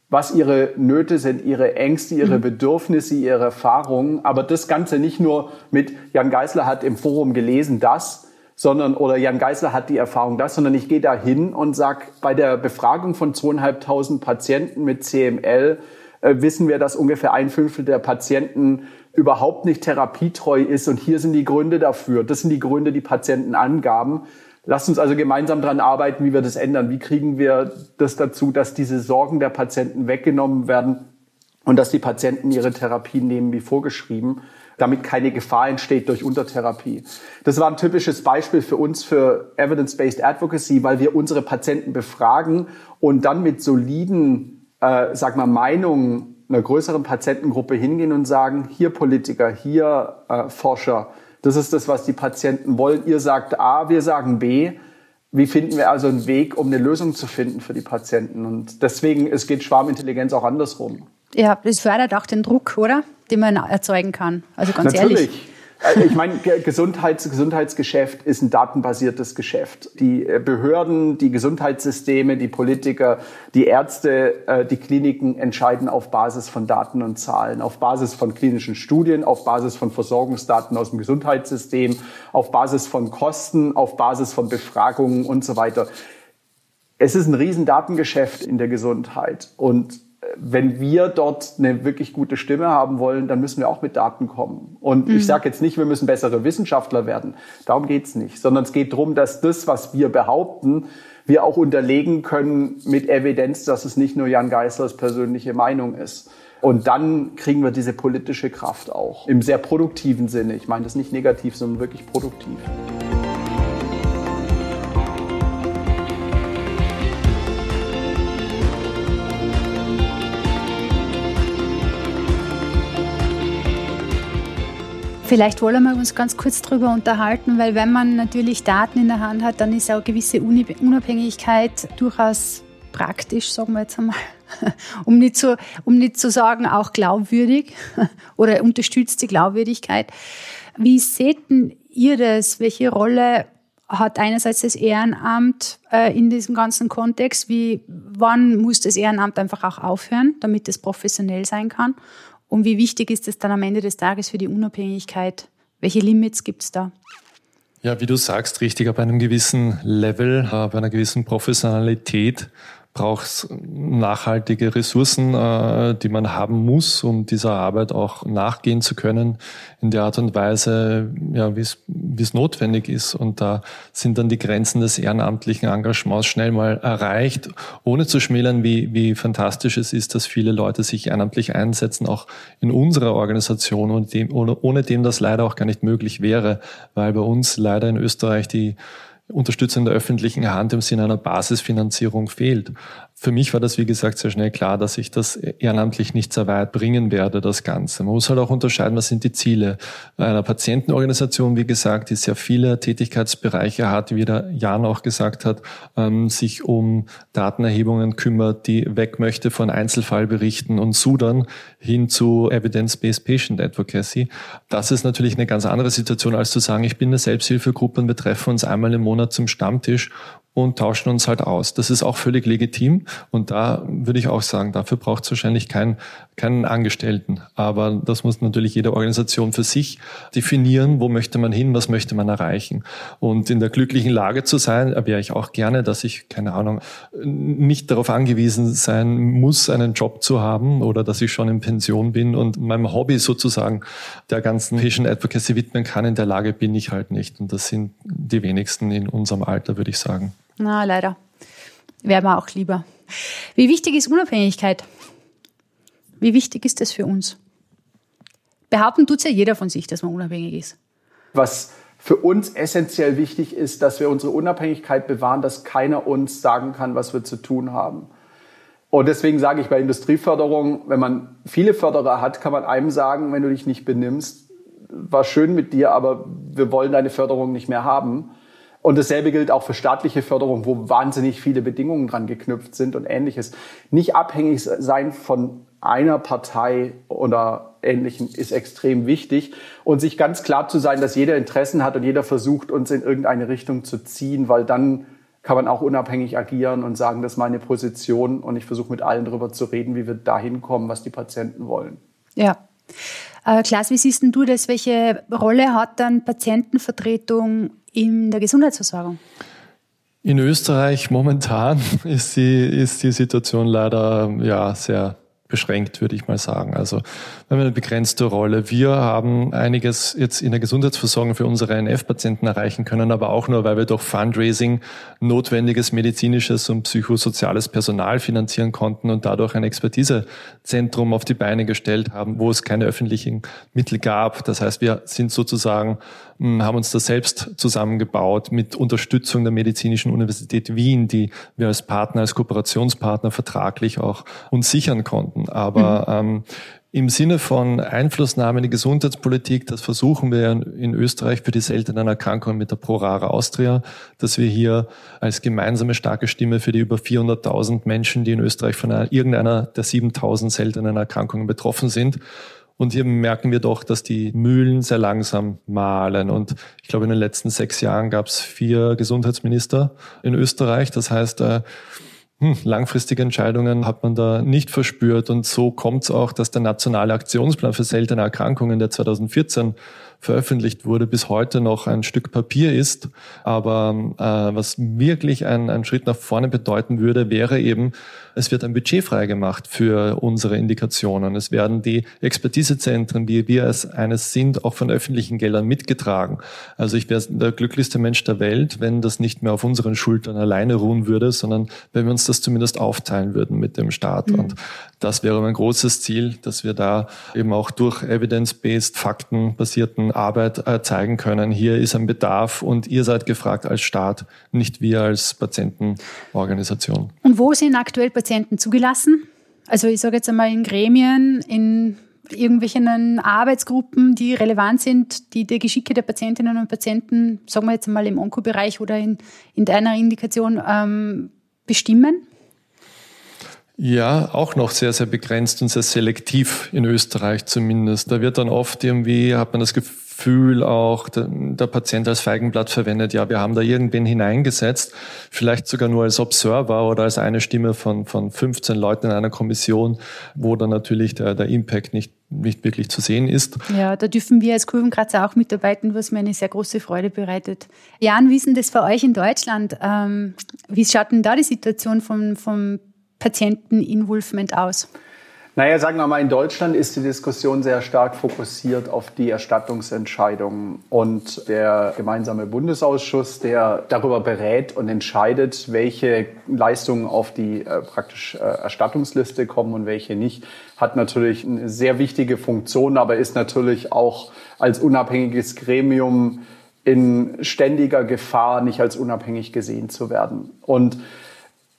was ihre Nöte sind, ihre Ängste, ihre mhm. Bedürfnisse, ihre Erfahrungen. Aber das Ganze nicht nur mit Jan Geisler hat im Forum gelesen das, sondern oder Jan Geisler hat die Erfahrung das, sondern ich gehe da hin und sag bei der Befragung von zweieinhalbtausend Patienten mit CML äh, wissen wir, dass ungefähr ein Fünftel der Patienten überhaupt nicht therapietreu ist und hier sind die Gründe dafür. Das sind die Gründe, die Patienten angaben. Lasst uns also gemeinsam daran arbeiten, wie wir das ändern. Wie kriegen wir das dazu, dass diese Sorgen der Patienten weggenommen werden und dass die Patienten ihre Therapien nehmen wie vorgeschrieben, damit keine Gefahr entsteht durch Untertherapie. Das war ein typisches Beispiel für uns für Evidence-Based Advocacy, weil wir unsere Patienten befragen und dann mit soliden, äh, sag mal, Meinungen einer größeren Patientengruppe hingehen und sagen, hier Politiker, hier äh, Forscher, das ist das, was die Patienten wollen. Ihr sagt A, wir sagen B. Wie finden wir also einen Weg, um eine Lösung zu finden für die Patienten? Und deswegen, es geht Schwarmintelligenz auch andersrum. Ja, das fördert auch den Druck, oder? Den man erzeugen kann. Also ganz Natürlich. ehrlich. Also ich meine, Gesundheits Gesundheitsgeschäft ist ein datenbasiertes Geschäft. Die äh, Behörden, die Gesundheitssysteme, die Politiker, die Ärzte, äh, die Kliniken entscheiden auf Basis von Daten und Zahlen, auf Basis von klinischen Studien, auf Basis von Versorgungsdaten aus dem Gesundheitssystem, auf Basis von Kosten, auf Basis von Befragungen und so weiter. Es ist ein Riesendatengeschäft in der Gesundheit und wenn wir dort eine wirklich gute Stimme haben wollen, dann müssen wir auch mit Daten kommen. Und mhm. ich sage jetzt nicht, wir müssen bessere Wissenschaftler werden. Darum geht's nicht. Sondern es geht darum, dass das, was wir behaupten, wir auch unterlegen können mit Evidenz, dass es nicht nur Jan Geislers persönliche Meinung ist. Und dann kriegen wir diese politische Kraft auch. Im sehr produktiven Sinne. Ich meine das nicht negativ, sondern wirklich produktiv. Vielleicht wollen wir uns ganz kurz darüber unterhalten, weil wenn man natürlich Daten in der Hand hat, dann ist auch gewisse Unabhängigkeit durchaus praktisch, sagen wir jetzt einmal, [laughs] um nicht zu, um nicht zu sagen auch glaubwürdig [laughs] oder unterstützt die Glaubwürdigkeit. Wie seht ihr das? Welche Rolle hat einerseits das Ehrenamt äh, in diesem ganzen Kontext? Wie, wann muss das Ehrenamt einfach auch aufhören, damit es professionell sein kann? Und wie wichtig ist es dann am Ende des Tages für die Unabhängigkeit? Welche Limits gibt es da? Ja, wie du sagst, richtig, ab einem gewissen Level, ab einer gewissen Professionalität braucht es nachhaltige Ressourcen, äh, die man haben muss, um dieser Arbeit auch nachgehen zu können, in der Art und Weise, ja, wie es notwendig ist. Und da sind dann die Grenzen des ehrenamtlichen Engagements schnell mal erreicht, ohne zu schmälern, wie, wie fantastisch es ist, dass viele Leute sich ehrenamtlich einsetzen, auch in unserer Organisation und dem, ohne, ohne dem das leider auch gar nicht möglich wäre, weil bei uns leider in Österreich die Unterstützung der öffentlichen Hand im Sinne einer Basisfinanzierung fehlt. Für mich war das, wie gesagt, sehr schnell klar, dass ich das ehrenamtlich nicht sehr weit bringen werde, das Ganze. Man muss halt auch unterscheiden, was sind die Ziele einer Patientenorganisation, wie gesagt, die sehr viele Tätigkeitsbereiche hat, wie der Jan auch gesagt hat, ähm, sich um Datenerhebungen kümmert, die weg möchte von Einzelfallberichten und Sudern hin zu Evidence-Based Patient Advocacy. Das ist natürlich eine ganz andere Situation, als zu sagen, ich bin eine Selbsthilfegruppe und wir treffen uns einmal im Monat zum Stammtisch und tauschen uns halt aus. Das ist auch völlig legitim und da würde ich auch sagen, dafür braucht es wahrscheinlich keinen, keinen Angestellten. Aber das muss natürlich jede Organisation für sich definieren, wo möchte man hin, was möchte man erreichen. Und in der glücklichen Lage zu sein, wäre ich auch gerne, dass ich, keine Ahnung, nicht darauf angewiesen sein muss, einen Job zu haben oder dass ich schon in Pension bin und meinem Hobby sozusagen der ganzen Patient Advocacy widmen kann. In der Lage bin ich halt nicht. Und das sind die wenigsten in unserem Alter, würde ich sagen. Na, leider. Wäre mir auch lieber. Wie wichtig ist Unabhängigkeit? Wie wichtig ist das für uns? Behaupten tut es ja jeder von sich, dass man unabhängig ist. Was für uns essentiell wichtig ist, dass wir unsere Unabhängigkeit bewahren, dass keiner uns sagen kann, was wir zu tun haben. Und deswegen sage ich bei Industrieförderung, wenn man viele Förderer hat, kann man einem sagen, wenn du dich nicht benimmst, war schön mit dir, aber wir wollen deine Förderung nicht mehr haben. Und dasselbe gilt auch für staatliche Förderung, wo wahnsinnig viele Bedingungen dran geknüpft sind und ähnliches. Nicht abhängig sein von einer Partei oder Ähnlichem ist extrem wichtig. Und sich ganz klar zu sein, dass jeder Interessen hat und jeder versucht, uns in irgendeine Richtung zu ziehen, weil dann kann man auch unabhängig agieren und sagen, das ist meine Position und ich versuche mit allen darüber zu reden, wie wir dahin kommen, was die Patienten wollen. Ja. Äh, Klaas, wie siehst du das? Welche Rolle hat dann Patientenvertretung in der Gesundheitsversorgung? In Österreich momentan [laughs] ist die, ist die Situation leider ja, sehr beschränkt, würde ich mal sagen. Also wir haben eine begrenzte Rolle. Wir haben einiges jetzt in der Gesundheitsversorgung für unsere NF-Patienten erreichen können, aber auch nur, weil wir durch Fundraising notwendiges medizinisches und psychosoziales Personal finanzieren konnten und dadurch ein Expertisezentrum auf die Beine gestellt haben, wo es keine öffentlichen Mittel gab. Das heißt, wir sind sozusagen, hm, haben uns das selbst zusammengebaut mit Unterstützung der Medizinischen Universität Wien, die wir als Partner, als Kooperationspartner vertraglich auch uns sichern konnten. Aber mhm. ähm, im Sinne von Einflussnahme in die Gesundheitspolitik, das versuchen wir in Österreich für die seltenen Erkrankungen mit der ProRara Austria, dass wir hier als gemeinsame starke Stimme für die über 400.000 Menschen, die in Österreich von einer, irgendeiner der 7.000 seltenen Erkrankungen betroffen sind, und hier merken wir doch, dass die Mühlen sehr langsam mahlen. Und ich glaube, in den letzten sechs Jahren gab es vier Gesundheitsminister in Österreich. Das heißt, äh, hm, langfristige Entscheidungen hat man da nicht verspürt. Und so kommt es auch, dass der nationale Aktionsplan für seltene Erkrankungen, der 2014 veröffentlicht wurde, bis heute noch ein Stück Papier ist. Aber äh, was wirklich ein, ein Schritt nach vorne bedeuten würde, wäre eben, es wird ein Budget freigemacht für unsere Indikationen. Es werden die Expertisezentren, wie wir es eines sind, auch von öffentlichen Geldern mitgetragen. Also ich wäre der glücklichste Mensch der Welt, wenn das nicht mehr auf unseren Schultern alleine ruhen würde, sondern wenn wir uns das zumindest aufteilen würden mit dem Staat. Mhm. Und das wäre mein großes Ziel, dass wir da eben auch durch evidence-based, faktenbasierten Arbeit äh, zeigen können, hier ist ein Bedarf und ihr seid gefragt als Staat, nicht wir als Patientenorganisation. Und wo sind aktuell Patienten zugelassen? Also ich sage jetzt einmal in Gremien, in irgendwelchen Arbeitsgruppen, die relevant sind, die die Geschicke der Patientinnen und Patienten, sagen wir jetzt einmal im Onkobereich oder in, in deiner Indikation, ähm, bestimmen? Ja, auch noch sehr, sehr begrenzt und sehr selektiv in Österreich zumindest. Da wird dann oft irgendwie, hat man das Gefühl auch, der, der, Patient als Feigenblatt verwendet, ja, wir haben da irgendwen hineingesetzt, vielleicht sogar nur als Observer oder als eine Stimme von, von 15 Leuten in einer Kommission, wo dann natürlich der, der Impact nicht nicht wirklich zu sehen ist. Ja, da dürfen wir als Kurvenkratzer auch mitarbeiten, was mir eine sehr große Freude bereitet. Jan, wie ist denn das für euch in Deutschland? Ähm, wie schaut denn da die Situation vom, vom Patienten-Involvement aus? Naja, sagen wir mal, in Deutschland ist die Diskussion sehr stark fokussiert auf die Erstattungsentscheidungen. Und der gemeinsame Bundesausschuss, der darüber berät und entscheidet, welche Leistungen auf die äh, praktisch äh, Erstattungsliste kommen und welche nicht, hat natürlich eine sehr wichtige Funktion, aber ist natürlich auch als unabhängiges Gremium in ständiger Gefahr, nicht als unabhängig gesehen zu werden. Und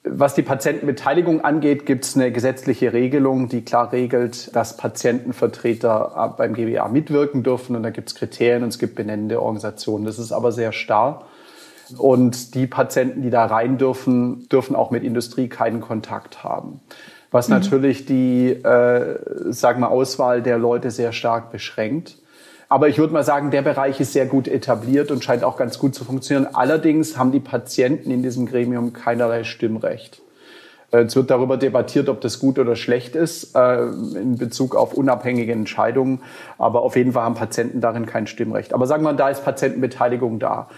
was die Patientenbeteiligung angeht, gibt es eine gesetzliche Regelung, die klar regelt, dass Patientenvertreter beim GBA mitwirken dürfen. Und da gibt es Kriterien und es gibt benennende Organisationen. Das ist aber sehr starr. Und die Patienten, die da rein dürfen, dürfen auch mit Industrie keinen Kontakt haben. Was mhm. natürlich die, äh, sagen wir, Auswahl der Leute sehr stark beschränkt. Aber ich würde mal sagen, der Bereich ist sehr gut etabliert und scheint auch ganz gut zu funktionieren. Allerdings haben die Patienten in diesem Gremium keinerlei Stimmrecht. Äh, es wird darüber debattiert, ob das gut oder schlecht ist äh, in Bezug auf unabhängige Entscheidungen. Aber auf jeden Fall haben Patienten darin kein Stimmrecht. Aber sagen wir, da ist Patientenbeteiligung da.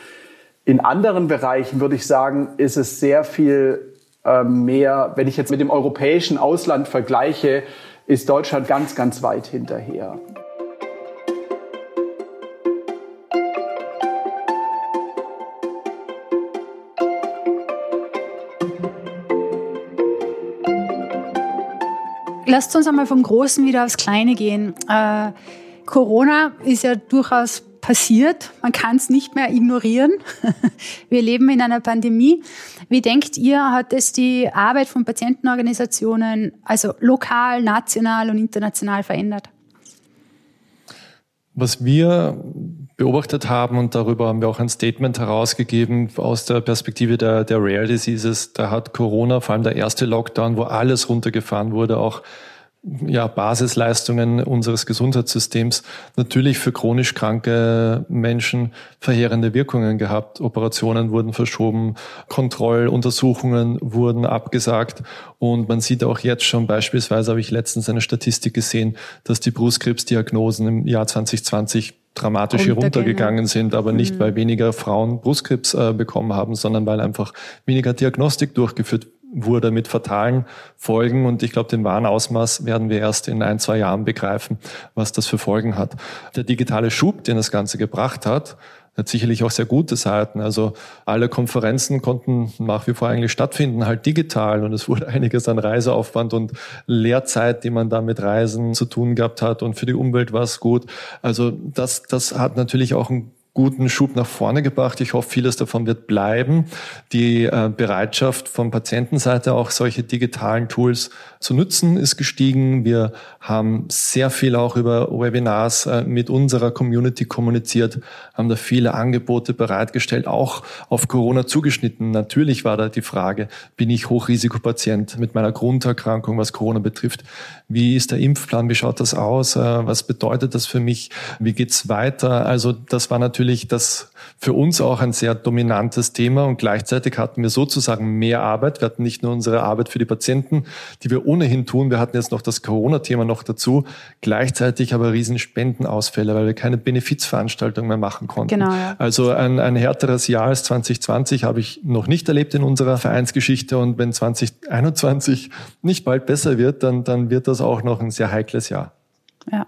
In anderen Bereichen würde ich sagen, ist es sehr viel äh, mehr, wenn ich jetzt mit dem europäischen Ausland vergleiche, ist Deutschland ganz, ganz weit hinterher. Lasst uns einmal vom Großen wieder aufs Kleine gehen. Äh, Corona ist ja durchaus passiert. Man kann es nicht mehr ignorieren. [laughs] Wir leben in einer Pandemie. Wie denkt ihr, hat es die Arbeit von Patientenorganisationen, also lokal, national und international verändert? Was wir beobachtet haben und darüber haben wir auch ein Statement herausgegeben aus der Perspektive der, der Rare Diseases. Da hat Corona, vor allem der erste Lockdown, wo alles runtergefahren wurde, auch ja, Basisleistungen unseres Gesundheitssystems natürlich für chronisch kranke Menschen verheerende Wirkungen gehabt. Operationen wurden verschoben, Kontrolluntersuchungen wurden abgesagt und man sieht auch jetzt schon beispielsweise, habe ich letztens eine Statistik gesehen, dass die Brustkrebsdiagnosen im Jahr 2020 dramatisch hier runtergegangen sind, aber nicht, mhm. weil weniger Frauen Brustkrebs äh, bekommen haben, sondern weil einfach weniger Diagnostik durchgeführt wurde mit fatalen Folgen. Und ich glaube, den wahren Ausmaß werden wir erst in ein, zwei Jahren begreifen, was das für Folgen hat. Der digitale Schub, den das Ganze gebracht hat, hat sicherlich auch sehr gute Seiten. Also alle Konferenzen konnten nach wie vor eigentlich stattfinden, halt digital. Und es wurde [laughs] einiges an Reiseaufwand und Lehrzeit, die man da mit Reisen zu tun gehabt hat. Und für die Umwelt war es gut. Also das, das hat natürlich auch einen guten Schub nach vorne gebracht. Ich hoffe, vieles davon wird bleiben. Die äh, Bereitschaft von Patientenseite, auch solche digitalen Tools zu nutzen, ist gestiegen. Wir haben sehr viel auch über Webinars äh, mit unserer Community kommuniziert, haben da viele Angebote bereitgestellt, auch auf Corona zugeschnitten. Natürlich war da die Frage, bin ich Hochrisikopatient mit meiner Grunderkrankung, was Corona betrifft? Wie ist der Impfplan? Wie schaut das aus? Äh, was bedeutet das für mich? Wie geht's weiter? Also das war natürlich natürlich das für uns auch ein sehr dominantes Thema und gleichzeitig hatten wir sozusagen mehr Arbeit. Wir hatten nicht nur unsere Arbeit für die Patienten, die wir ohnehin tun, wir hatten jetzt noch das Corona-Thema noch dazu, gleichzeitig aber riesen Spendenausfälle, weil wir keine Benefizveranstaltungen mehr machen konnten. Genau, ja. Also ein, ein härteres Jahr als 2020 habe ich noch nicht erlebt in unserer Vereinsgeschichte und wenn 2021 nicht bald besser wird, dann, dann wird das auch noch ein sehr heikles Jahr. Ja.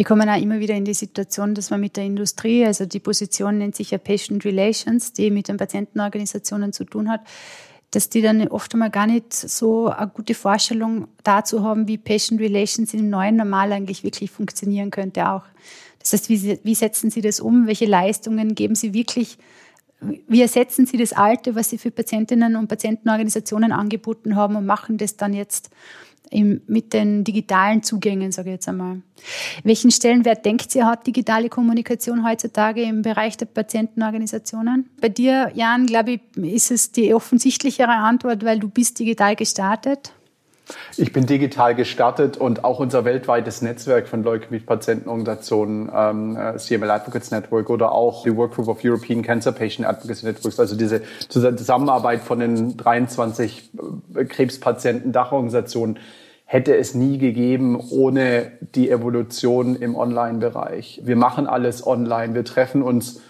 Wir kommen auch immer wieder in die Situation, dass man mit der Industrie, also die Position nennt sich ja Patient Relations, die mit den Patientenorganisationen zu tun hat, dass die dann oft einmal gar nicht so eine gute Vorstellung dazu haben, wie Patient Relations im neuen Normal eigentlich wirklich funktionieren könnte auch. Das heißt, wie, wie setzen Sie das um? Welche Leistungen geben Sie wirklich? Wie ersetzen Sie das Alte, was Sie für Patientinnen und Patientenorganisationen angeboten haben und machen das dann jetzt im, mit den digitalen Zugängen, sage ich jetzt einmal. Welchen Stellenwert denkt ihr, hat digitale Kommunikation heutzutage im Bereich der Patientenorganisationen? Bei dir, Jan, glaube ich, ist es die offensichtlichere Antwort, weil du bist digital gestartet. Ich bin digital gestartet und auch unser weltweites Netzwerk von Leukämie-Patientenorganisationen, ähm, äh, CML Advocates Network oder auch die Workgroup of European Cancer Patient Advocacy Networks, also diese Zusammenarbeit von den 23 äh, Krebspatienten-Dachorganisationen, hätte es nie gegeben ohne die Evolution im Online-Bereich. Wir machen alles online, wir treffen uns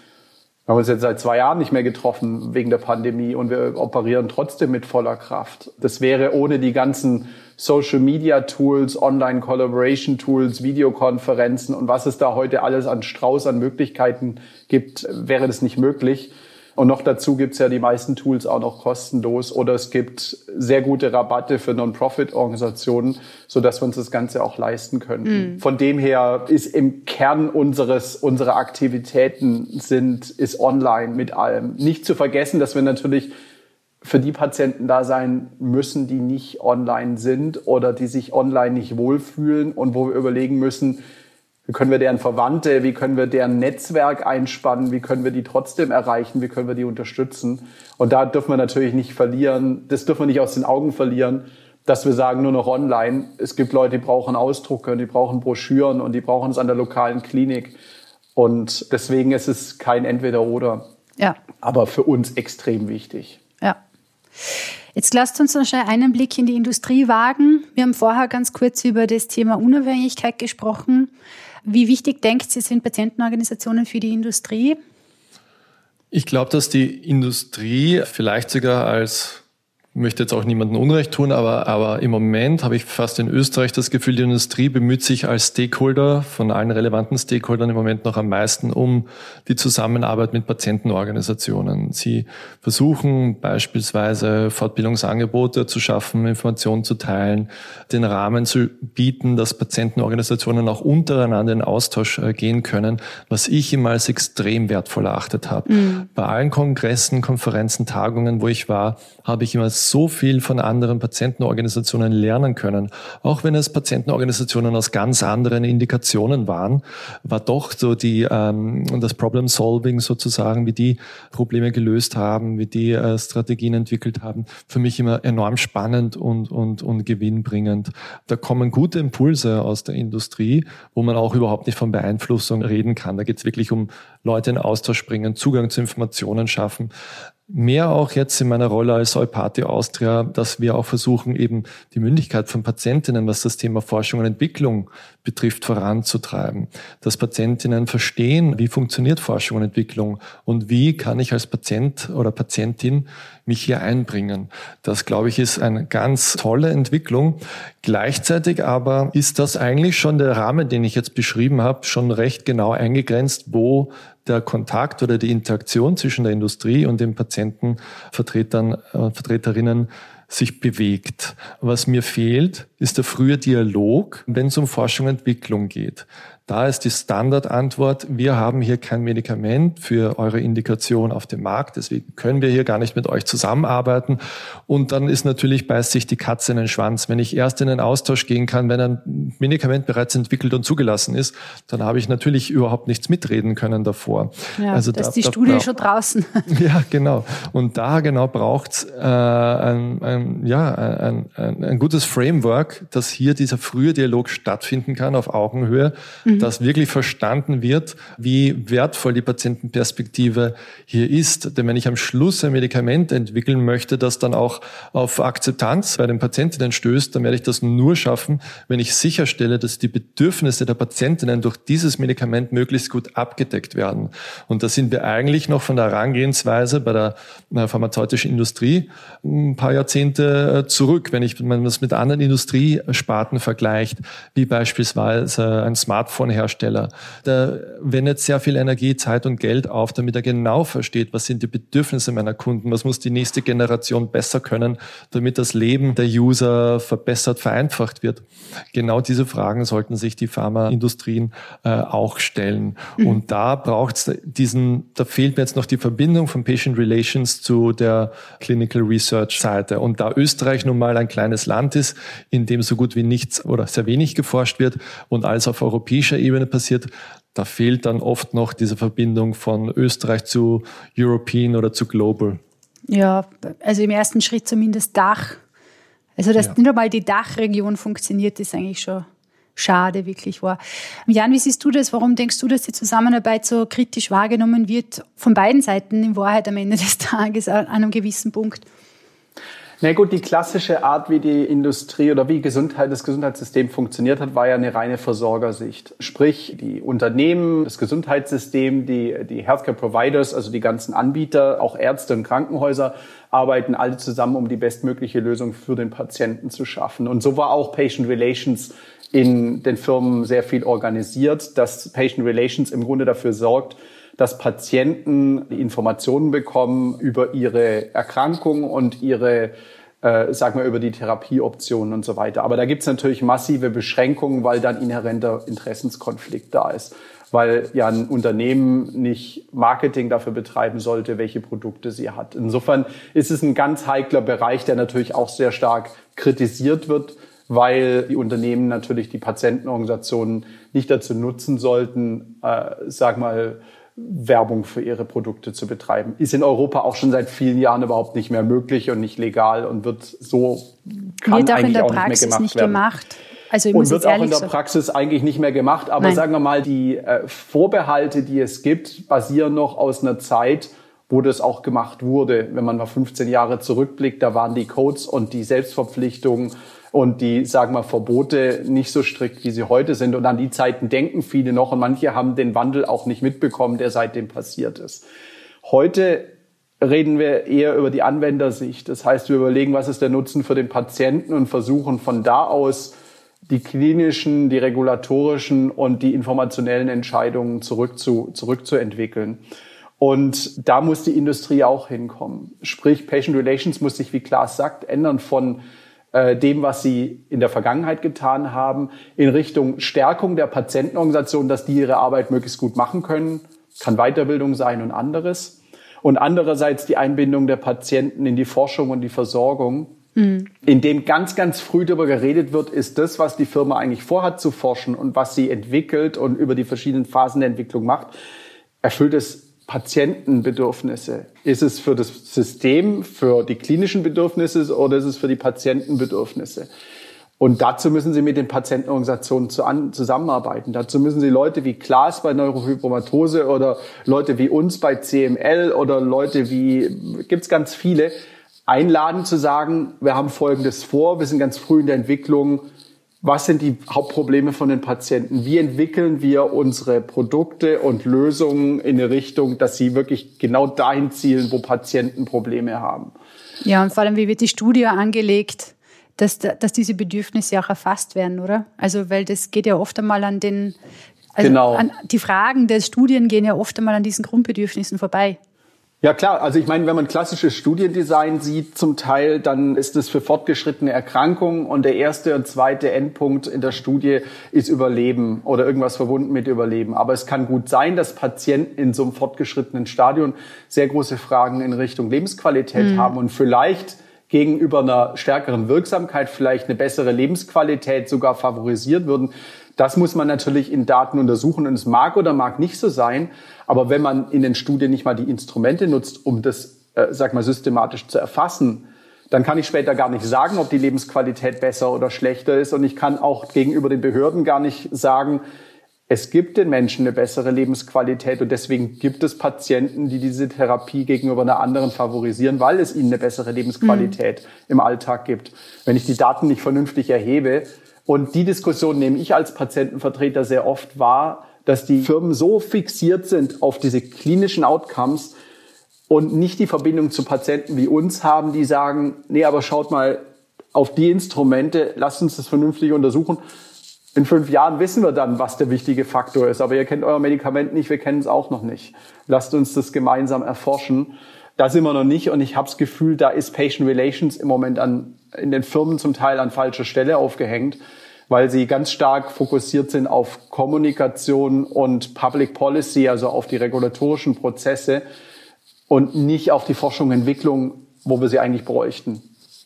Wir haben uns jetzt seit zwei Jahren nicht mehr getroffen wegen der Pandemie und wir operieren trotzdem mit voller Kraft. Das wäre ohne die ganzen Social Media Tools, Online Collaboration Tools, Videokonferenzen und was es da heute alles an Strauß an Möglichkeiten gibt, wäre das nicht möglich. Und noch dazu gibt's ja die meisten Tools auch noch kostenlos oder es gibt sehr gute Rabatte für Non-Profit-Organisationen, so dass wir uns das Ganze auch leisten können. Mhm. Von dem her ist im Kern unseres, unserer Aktivitäten sind, ist online mit allem. Nicht zu vergessen, dass wir natürlich für die Patienten da sein müssen, die nicht online sind oder die sich online nicht wohlfühlen und wo wir überlegen müssen, wie können wir deren Verwandte, wie können wir deren Netzwerk einspannen, wie können wir die trotzdem erreichen, wie können wir die unterstützen. Und da dürfen wir natürlich nicht verlieren, das dürfen wir nicht aus den Augen verlieren, dass wir sagen, nur noch online. Es gibt Leute, die brauchen Ausdrucke und die brauchen Broschüren und die brauchen es an der lokalen Klinik. Und deswegen ist es kein Entweder-Oder. Ja. Aber für uns extrem wichtig. Ja. Jetzt lasst uns noch schnell einen Blick in die Industrie wagen. Wir haben vorher ganz kurz über das Thema Unabhängigkeit gesprochen. Wie wichtig denkt Sie, sind Patientenorganisationen für die Industrie? Ich glaube, dass die Industrie vielleicht sogar als möchte jetzt auch niemandem Unrecht tun, aber, aber im Moment habe ich fast in Österreich das Gefühl, die Industrie bemüht sich als Stakeholder von allen relevanten Stakeholdern im Moment noch am meisten um die Zusammenarbeit mit Patientenorganisationen. Sie versuchen beispielsweise Fortbildungsangebote zu schaffen, Informationen zu teilen, den Rahmen zu bieten, dass Patientenorganisationen auch untereinander in Austausch äh, gehen können, was ich immer als extrem wertvoll erachtet habe. Mhm. Bei allen Kongressen, Konferenzen, Tagungen, wo ich war, habe ich immer so viel von anderen Patientenorganisationen lernen können. Auch wenn es Patientenorganisationen aus ganz anderen Indikationen waren, war doch so die ähm, das Problem Solving sozusagen, wie die Probleme gelöst haben, wie die äh, Strategien entwickelt haben, für mich immer enorm spannend und und und gewinnbringend. Da kommen gute Impulse aus der Industrie, wo man auch überhaupt nicht von Beeinflussung reden kann. Da geht es wirklich um Leute in Austausch bringen, Zugang zu Informationen schaffen mehr auch jetzt in meiner Rolle als Eupati Austria, dass wir auch versuchen, eben die Mündigkeit von Patientinnen, was das Thema Forschung und Entwicklung betrifft, voranzutreiben. Dass Patientinnen verstehen, wie funktioniert Forschung und Entwicklung und wie kann ich als Patient oder Patientin mich hier einbringen. Das, glaube ich, ist eine ganz tolle Entwicklung. Gleichzeitig aber ist das eigentlich schon der Rahmen, den ich jetzt beschrieben habe, schon recht genau eingegrenzt, wo der Kontakt oder die Interaktion zwischen der Industrie und den Patientenvertretern, äh, Vertreterinnen sich bewegt. Was mir fehlt, ist der frühe Dialog, wenn es um Forschung und Entwicklung geht. Da ist die Standardantwort, wir haben hier kein Medikament für eure Indikation auf dem Markt, deswegen können wir hier gar nicht mit euch zusammenarbeiten. Und dann ist natürlich beißt sich die Katze in den Schwanz. Wenn ich erst in den Austausch gehen kann, wenn ein Medikament bereits entwickelt und zugelassen ist, dann habe ich natürlich überhaupt nichts mitreden können davor. Ja, also da ist die da, Studie da, schon draußen. [laughs] Ja, genau. Und da genau braucht es äh, ein, ein, ja, ein, ein, ein gutes Framework, dass hier dieser frühe Dialog stattfinden kann auf Augenhöhe. Mhm dass wirklich verstanden wird, wie wertvoll die Patientenperspektive hier ist. Denn wenn ich am Schluss ein Medikament entwickeln möchte, das dann auch auf Akzeptanz bei den Patientinnen stößt, dann werde ich das nur schaffen, wenn ich sicherstelle, dass die Bedürfnisse der Patientinnen durch dieses Medikament möglichst gut abgedeckt werden. Und da sind wir eigentlich noch von der Herangehensweise bei der pharmazeutischen Industrie ein paar Jahrzehnte äh, zurück, wenn ich wenn man das mit anderen Industriesparten vergleicht, wie beispielsweise ein Smartphone Hersteller. Da wendet sehr viel Energie, Zeit und Geld auf, damit er genau versteht, was sind die Bedürfnisse meiner Kunden, was muss die nächste Generation besser können, damit das Leben der User verbessert, vereinfacht wird. Genau diese Fragen sollten sich die Pharmaindustrien äh, auch stellen. Mhm. Und da braucht es diesen, da fehlt mir jetzt noch die Verbindung von Patient Relations zu der Clinical Research Seite. Und da Österreich nun mal ein kleines Land ist, in dem so gut wie nichts oder sehr wenig geforscht wird und alles auf europäischer Ebene passiert, da fehlt dann oft noch diese Verbindung von Österreich zu European oder zu Global. Ja, also im ersten Schritt zumindest Dach. Also, dass ja. nicht einmal die Dachregion funktioniert, ist eigentlich schon schade, wirklich war. Jan, wie siehst du das? Warum denkst du, dass die Zusammenarbeit so kritisch wahrgenommen wird? Von beiden Seiten in Wahrheit am Ende des Tages an einem gewissen Punkt. Na gut, die klassische Art, wie die Industrie oder wie Gesundheit, das Gesundheitssystem funktioniert hat, war ja eine reine Versorgersicht. Sprich, die Unternehmen, das Gesundheitssystem, die, die Healthcare Providers, also die ganzen Anbieter, auch Ärzte und Krankenhäuser, arbeiten alle zusammen, um die bestmögliche Lösung für den Patienten zu schaffen. Und so war auch Patient Relations in den Firmen sehr viel organisiert, dass Patient Relations im Grunde dafür sorgt, dass Patienten Informationen bekommen über ihre Erkrankung und ihre äh, sag mal, über die Therapieoptionen und so weiter. Aber da gibt's natürlich massive Beschränkungen, weil dann inhärenter Interessenskonflikt da ist. Weil ja ein Unternehmen nicht Marketing dafür betreiben sollte, welche Produkte sie hat. Insofern ist es ein ganz heikler Bereich, der natürlich auch sehr stark kritisiert wird, weil die Unternehmen natürlich die Patientenorganisationen nicht dazu nutzen sollten, äh, sag mal, Werbung für ihre Produkte zu betreiben. Ist in Europa auch schon seit vielen Jahren überhaupt nicht mehr möglich und nicht legal und wird so kann wird auch eigentlich in der auch Praxis nicht mehr gemacht nicht gemacht. Also ich Und muss wird auch in der. Praxis eigentlich nicht mehr gemacht. Aber Nein. sagen wir mal, die äh, Vorbehalte, die es gibt, basieren noch aus einer Zeit, wo das auch gemacht wurde. Wenn man mal 15 Jahre zurückblickt, da waren die Codes und die Selbstverpflichtungen und die, sagen wir, Verbote nicht so strikt, wie sie heute sind. Und an die Zeiten denken viele noch und manche haben den Wandel auch nicht mitbekommen, der seitdem passiert ist. Heute reden wir eher über die Anwendersicht. Das heißt, wir überlegen, was ist der Nutzen für den Patienten und versuchen von da aus die klinischen, die regulatorischen und die informationellen Entscheidungen zurück zu, zurückzuentwickeln. Und da muss die Industrie auch hinkommen. Sprich, Patient Relations muss sich, wie Klaas sagt, ändern von äh, dem, was sie in der Vergangenheit getan haben, in Richtung Stärkung der Patientenorganisation, dass die ihre Arbeit möglichst gut machen können. Kann Weiterbildung sein und anderes. Und andererseits die Einbindung der Patienten in die Forschung und die Versorgung. In dem ganz, ganz früh darüber geredet wird, ist das, was die Firma eigentlich vorhat zu forschen und was sie entwickelt und über die verschiedenen Phasen der Entwicklung macht, erfüllt es Patientenbedürfnisse? Ist es für das System, für die klinischen Bedürfnisse oder ist es für die Patientenbedürfnisse? Und dazu müssen Sie mit den Patientenorganisationen zu an, zusammenarbeiten. Dazu müssen Sie Leute wie Klaas bei Neurofibromatose oder Leute wie uns bei CML oder Leute wie, gibt's ganz viele, einladen zu sagen, wir haben Folgendes vor, wir sind ganz früh in der Entwicklung, was sind die Hauptprobleme von den Patienten? Wie entwickeln wir unsere Produkte und Lösungen in eine Richtung, dass sie wirklich genau dahin zielen, wo Patienten Probleme haben? Ja, und vor allem, wie wird die Studie angelegt, dass, dass diese Bedürfnisse auch erfasst werden, oder? Also, weil das geht ja oft einmal an den, also Genau. an, die Fragen der Studien gehen ja oft einmal an diesen Grundbedürfnissen vorbei. Ja klar, also ich meine, wenn man klassisches Studiendesign sieht zum Teil, dann ist es für fortgeschrittene Erkrankungen und der erste und zweite Endpunkt in der Studie ist Überleben oder irgendwas verbunden mit Überleben. Aber es kann gut sein, dass Patienten in so einem fortgeschrittenen Stadion sehr große Fragen in Richtung Lebensqualität haben und vielleicht gegenüber einer stärkeren Wirksamkeit vielleicht eine bessere Lebensqualität sogar favorisiert würden. Das muss man natürlich in Daten untersuchen und es mag oder mag nicht so sein. Aber wenn man in den Studien nicht mal die Instrumente nutzt, um das, äh, sag mal, systematisch zu erfassen, dann kann ich später gar nicht sagen, ob die Lebensqualität besser oder schlechter ist. Und ich kann auch gegenüber den Behörden gar nicht sagen, es gibt den Menschen eine bessere Lebensqualität und deswegen gibt es Patienten, die diese Therapie gegenüber einer anderen favorisieren, weil es ihnen eine bessere Lebensqualität im Alltag gibt. Wenn ich die Daten nicht vernünftig erhebe und die Diskussion nehme ich als Patientenvertreter sehr oft wahr, dass die Firmen so fixiert sind auf diese klinischen Outcomes und nicht die Verbindung zu Patienten wie uns haben, die sagen, nee, aber schaut mal auf die Instrumente, lasst uns das vernünftig untersuchen. In fünf Jahren wissen wir dann, was der wichtige Faktor ist. Aber ihr kennt euer Medikament nicht, wir kennen es auch noch nicht. Lasst uns das gemeinsam erforschen. Da sind wir noch nicht und ich habe das Gefühl, da ist Patient Relations im Moment an, in den Firmen zum Teil an falscher Stelle aufgehängt, weil sie ganz stark fokussiert sind auf Kommunikation und Public Policy, also auf die regulatorischen Prozesse und nicht auf die Forschung und Entwicklung, wo wir sie eigentlich bräuchten.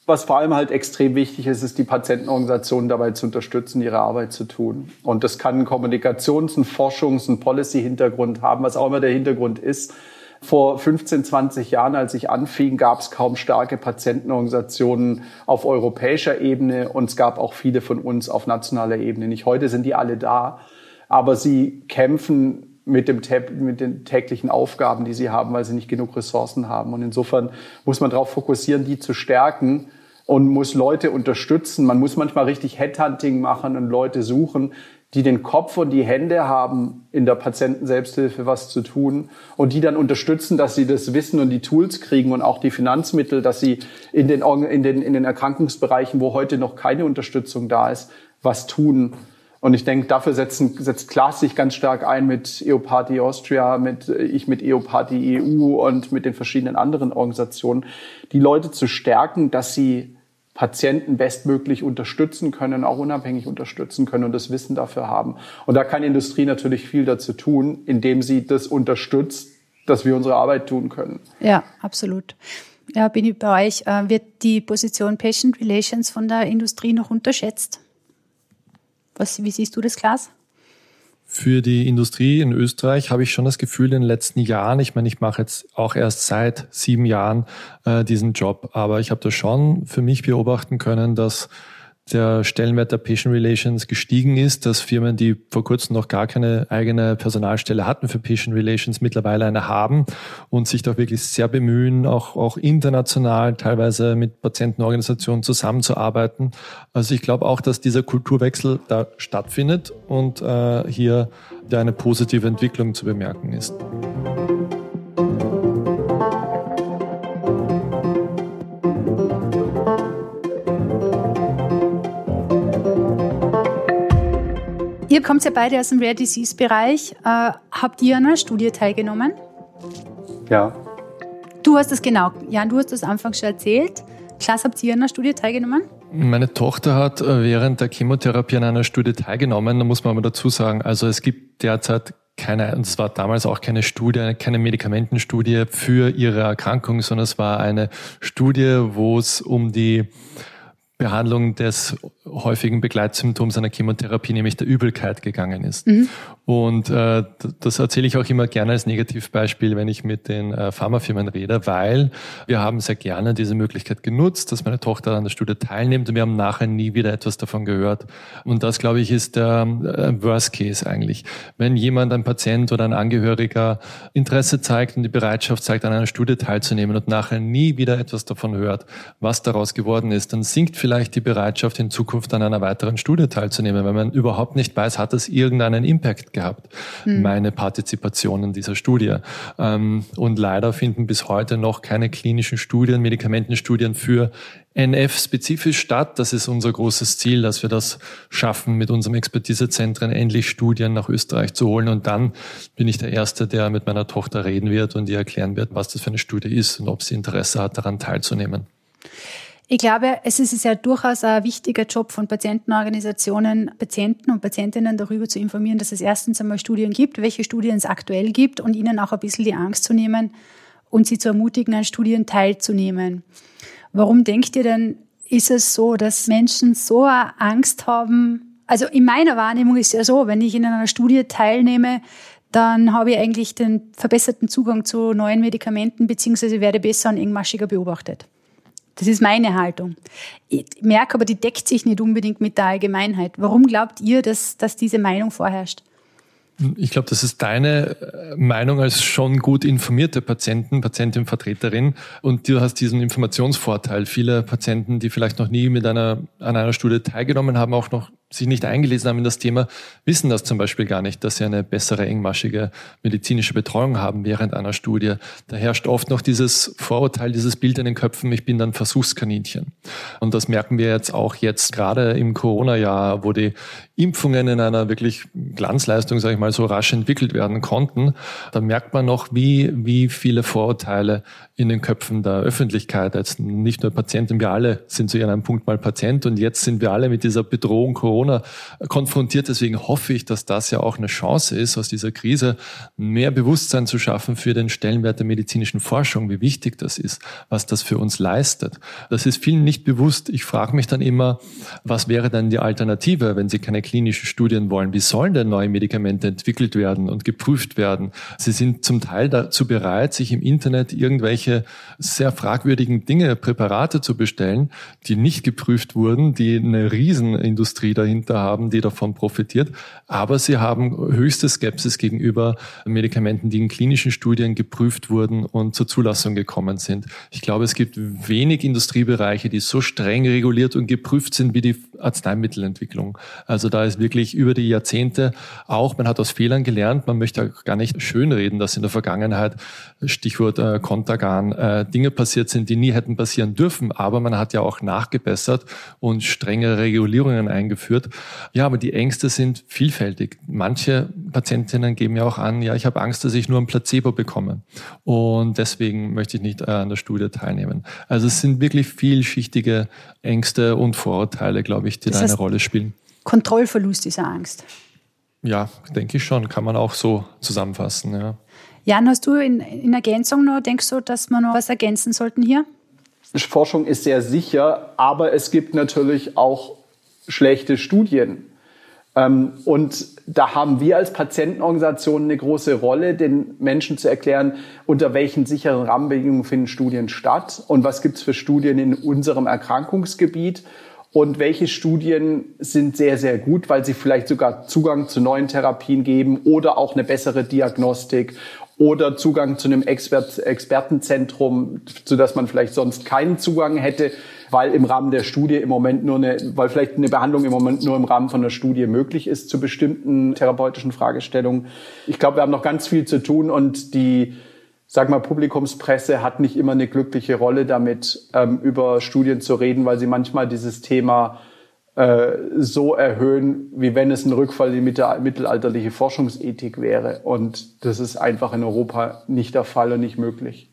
Was vor allem halt extrem wichtig ist, ist die Patientenorganisationen dabei zu unterstützen, ihre Arbeit zu tun. Und das kann ein Kommunikations-, ein Forschungs-, ein Policy-Hintergrund haben, was auch immer der Hintergrund ist. Vor 15, 20 Jahren, als ich anfing, gab es kaum starke Patientenorganisationen auf europäischer Ebene und es gab auch viele von uns auf nationaler Ebene nicht. Heute sind die alle da, aber sie kämpfen mit, dem, mit den täglichen Aufgaben, die sie haben, weil sie nicht genug Ressourcen haben. Und insofern muss man darauf fokussieren, die zu stärken, und muss Leute unterstützen. Man muss manchmal richtig Headhunting machen und Leute suchen, die den Kopf und die Hände haben, in der Patientenselbsthilfe was zu tun und die dann unterstützen, dass sie das Wissen und die Tools kriegen und auch die Finanzmittel, dass sie in den, in den, in den Erkrankungsbereichen, wo heute noch keine Unterstützung da ist, was tun. Und ich denke, dafür setzen, setzt Klaas sich ganz stark ein mit EOParty Austria, mit, ich mit EOParty EU und mit den verschiedenen anderen Organisationen, die Leute zu stärken, dass sie Patienten bestmöglich unterstützen können, auch unabhängig unterstützen können und das Wissen dafür haben. Und da kann Industrie natürlich viel dazu tun, indem sie das unterstützt, dass wir unsere Arbeit tun können. Ja, absolut. Ja, bin ich bei euch. Äh, wird die Position Patient Relations von der Industrie noch unterschätzt? Was, wie siehst du das, Klaas? Für die Industrie in Österreich habe ich schon das Gefühl, in den letzten Jahren, ich meine, ich mache jetzt auch erst seit sieben Jahren äh, diesen Job, aber ich habe da schon für mich beobachten können, dass der Stellenwert der Patient Relations gestiegen ist, dass Firmen, die vor kurzem noch gar keine eigene Personalstelle hatten für Patient Relations, mittlerweile eine haben und sich doch wirklich sehr bemühen, auch, auch international teilweise mit Patientenorganisationen zusammenzuarbeiten. Also ich glaube auch, dass dieser Kulturwechsel da stattfindet und äh, hier eine positive Entwicklung zu bemerken ist. Ihr kommt ja beide aus dem Rare Disease Bereich. Äh, habt ihr an einer Studie teilgenommen? Ja. Du hast das genau, Jan, du hast das anfangs schon erzählt. Klaas, habt ihr an einer Studie teilgenommen? Meine Tochter hat äh, während der Chemotherapie an einer Studie teilgenommen. Da muss man aber dazu sagen, also es gibt derzeit keine, und es war damals auch keine Studie, keine Medikamentenstudie für ihre Erkrankung, sondern es war eine Studie, wo es um die Behandlung des häufigen Begleitsymptoms einer Chemotherapie, nämlich der Übelkeit, gegangen ist. Mhm. Und äh, das erzähle ich auch immer gerne als Negativbeispiel, wenn ich mit den äh, Pharmafirmen rede, weil wir haben sehr gerne diese Möglichkeit genutzt, dass meine Tochter an der Studie teilnimmt und wir haben nachher nie wieder etwas davon gehört. Und das, glaube ich, ist der äh, Worst Case eigentlich. Wenn jemand, ein Patient oder ein Angehöriger Interesse zeigt und die Bereitschaft zeigt, an einer Studie teilzunehmen und nachher nie wieder etwas davon hört, was daraus geworden ist, dann sinkt vielleicht die Bereitschaft in Zukunft an einer weiteren Studie teilzunehmen, weil man überhaupt nicht weiß, hat es irgendeinen Impact gehabt, mhm. meine Partizipation in dieser Studie. Ähm, und leider finden bis heute noch keine klinischen Studien, Medikamentenstudien für NF spezifisch statt. Das ist unser großes Ziel, dass wir das schaffen, mit unserem Expertisezentren endlich Studien nach Österreich zu holen. Und dann bin ich der Erste, der mit meiner Tochter reden wird und ihr erklären wird, was das für eine Studie ist und ob sie Interesse hat, daran teilzunehmen. Ich glaube, es ist ja durchaus ein wichtiger Job von Patientenorganisationen, Patienten und Patientinnen darüber zu informieren, dass es erstens einmal Studien gibt, welche Studien es aktuell gibt und ihnen auch ein bisschen die Angst zu nehmen und sie zu ermutigen, an Studien teilzunehmen. Warum denkt ihr denn, ist es so, dass Menschen so eine Angst haben? Also in meiner Wahrnehmung ist es ja so, wenn ich in einer Studie teilnehme, dann habe ich eigentlich den verbesserten Zugang zu neuen Medikamenten beziehungsweise werde besser und engmaschiger beobachtet. Das ist meine Haltung. Ich merke aber, die deckt sich nicht unbedingt mit der Allgemeinheit. Warum glaubt ihr, dass, dass diese Meinung vorherrscht? Ich glaube, das ist deine äh, Meinung als schon gut informierte Patienten, Patientin, Vertreterin. Und du hast diesen Informationsvorteil. Viele Patienten, die vielleicht noch nie mit einer, an einer Studie teilgenommen haben, auch noch sich nicht eingelesen haben in das Thema, wissen das zum Beispiel gar nicht, dass sie eine bessere engmaschige medizinische Betreuung haben während einer Studie. Da herrscht oft noch dieses Vorurteil, dieses Bild in den Köpfen, ich bin dann Versuchskaninchen. Und das merken wir jetzt auch jetzt gerade im Corona-Jahr, wo die Impfungen in einer wirklich Glanzleistung, sage ich mal, so rasch entwickelt werden konnten. Da merkt man noch, wie, wie viele Vorurteile in den Köpfen der Öffentlichkeit, jetzt nicht nur Patienten, wir alle sind zu irgendeinem Punkt mal Patient und jetzt sind wir alle mit dieser Bedrohung Corona konfrontiert. Deswegen hoffe ich, dass das ja auch eine Chance ist, aus dieser Krise mehr Bewusstsein zu schaffen für den Stellenwert der medizinischen Forschung, wie wichtig das ist, was das für uns leistet. Das ist vielen nicht bewusst. Ich frage mich dann immer, was wäre denn die Alternative, wenn Sie keine klinischen Studien wollen? Wie sollen denn neue Medikamente entwickelt werden und geprüft werden? Sie sind zum Teil dazu bereit, sich im Internet irgendwelche sehr fragwürdigen Dinge, Präparate zu bestellen, die nicht geprüft wurden, die eine Riesenindustrie da dahinter haben, die davon profitiert. Aber sie haben höchste Skepsis gegenüber Medikamenten, die in klinischen Studien geprüft wurden und zur Zulassung gekommen sind. Ich glaube, es gibt wenig Industriebereiche, die so streng reguliert und geprüft sind wie die Arzneimittelentwicklung. Also da ist wirklich über die Jahrzehnte auch, man hat aus Fehlern gelernt, man möchte gar nicht schönreden, dass in der Vergangenheit, Stichwort äh, Kontergan, äh, Dinge passiert sind, die nie hätten passieren dürfen, aber man hat ja auch nachgebessert und strengere Regulierungen eingeführt. Ja, aber die Ängste sind vielfältig. Manche Patientinnen geben ja auch an, ja, ich habe Angst, dass ich nur ein Placebo bekomme und deswegen möchte ich nicht äh, an der Studie teilnehmen. Also es sind wirklich vielschichtige Ängste und Vorurteile, glaube ich, die das da eine Rolle spielen. Kontrollverlust dieser Angst. Ja, denke ich schon. Kann man auch so zusammenfassen. Ja. Jan, hast du in, in Ergänzung noch, denkst du, dass wir noch was ergänzen sollten hier? Forschung ist sehr sicher, aber es gibt natürlich auch schlechte Studien. Ähm, und da haben wir als Patientenorganisation eine große Rolle, den Menschen zu erklären, unter welchen sicheren Rahmenbedingungen finden Studien statt und was gibt es für Studien in unserem Erkrankungsgebiet und welche Studien sind sehr, sehr gut, weil sie vielleicht sogar Zugang zu neuen Therapien geben oder auch eine bessere Diagnostik oder Zugang zu einem Expert Expertenzentrum, zu das man vielleicht sonst keinen Zugang hätte, weil im Rahmen der Studie im Moment nur eine, weil vielleicht eine Behandlung im Moment nur im Rahmen von der Studie möglich ist zu bestimmten therapeutischen Fragestellungen. Ich glaube, wir haben noch ganz viel zu tun und die sag mal, Publikumspresse hat nicht immer eine glückliche Rolle damit, ähm, über Studien zu reden, weil sie manchmal dieses Thema äh, so erhöhen, wie wenn es ein Rückfall in die mittelalterliche Forschungsethik wäre. Und das ist einfach in Europa nicht der Fall und nicht möglich.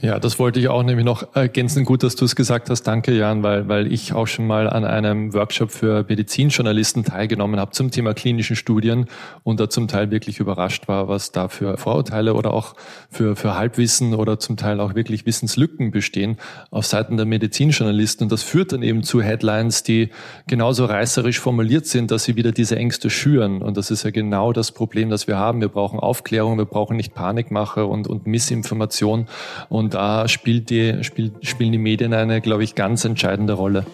Ja, das wollte ich auch nämlich noch ergänzen. Gut, dass du es gesagt hast. Danke, Jan, weil, weil ich auch schon mal an einem Workshop für Medizinjournalisten teilgenommen habe zum Thema klinischen Studien und da zum Teil wirklich überrascht war, was da für Vorurteile oder auch für, für Halbwissen oder zum Teil auch wirklich Wissenslücken bestehen auf Seiten der Medizinjournalisten. Und das führt dann eben zu Headlines, die genauso reißerisch formuliert sind, dass sie wieder diese Ängste schüren. Und das ist ja genau das Problem, das wir haben. Wir brauchen Aufklärung, wir brauchen nicht Panikmache und, und Missinformation. Und da spielt die, spiel, spielen die Medien eine, glaube ich, ganz entscheidende Rolle.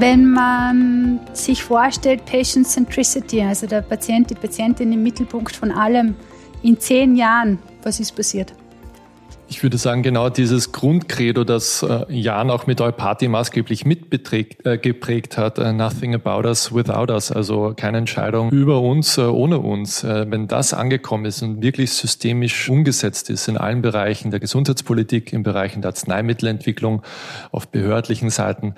Wenn man sich vorstellt, Patient Centricity, also der Patient, die Patientin im Mittelpunkt von allem, in zehn Jahren, was ist passiert? Ich würde sagen, genau dieses Grundcredo, das äh, Jan auch mit Euparty maßgeblich mitgeprägt äh, hat, uh, nothing about us without us, also keine Entscheidung über uns, uh, ohne uns. Uh, wenn das angekommen ist und wirklich systemisch umgesetzt ist in allen Bereichen der Gesundheitspolitik, in Bereichen der Arzneimittelentwicklung, auf behördlichen Seiten,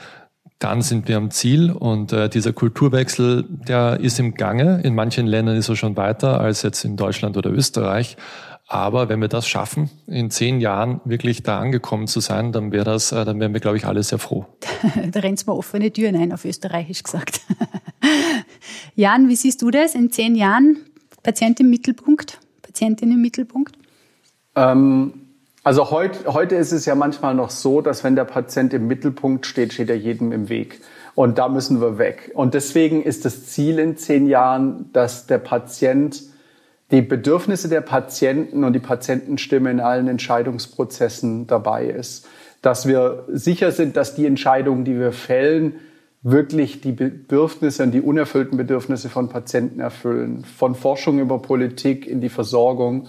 dann sind wir am Ziel und äh, dieser Kulturwechsel, der ist im Gange. In manchen Ländern ist er schon weiter als jetzt in Deutschland oder Österreich. Aber wenn wir das schaffen, in zehn Jahren wirklich da angekommen zu sein, dann wäre das, äh, dann wären wir, glaube ich, alle sehr froh. [laughs] da rennt mal offene Türen ein, auf Österreichisch gesagt. [laughs] Jan, wie siehst du das? In zehn Jahren Patient im Mittelpunkt, Patientin im Mittelpunkt? Ähm, also heut, heute ist es ja manchmal noch so, dass wenn der Patient im Mittelpunkt steht, steht er jedem im Weg. Und da müssen wir weg. Und deswegen ist das Ziel in zehn Jahren, dass der Patient die Bedürfnisse der Patienten und die Patientenstimme in allen Entscheidungsprozessen dabei ist. Dass wir sicher sind, dass die Entscheidungen, die wir fällen, wirklich die Bedürfnisse und die unerfüllten Bedürfnisse von Patienten erfüllen. Von Forschung über Politik in die Versorgung.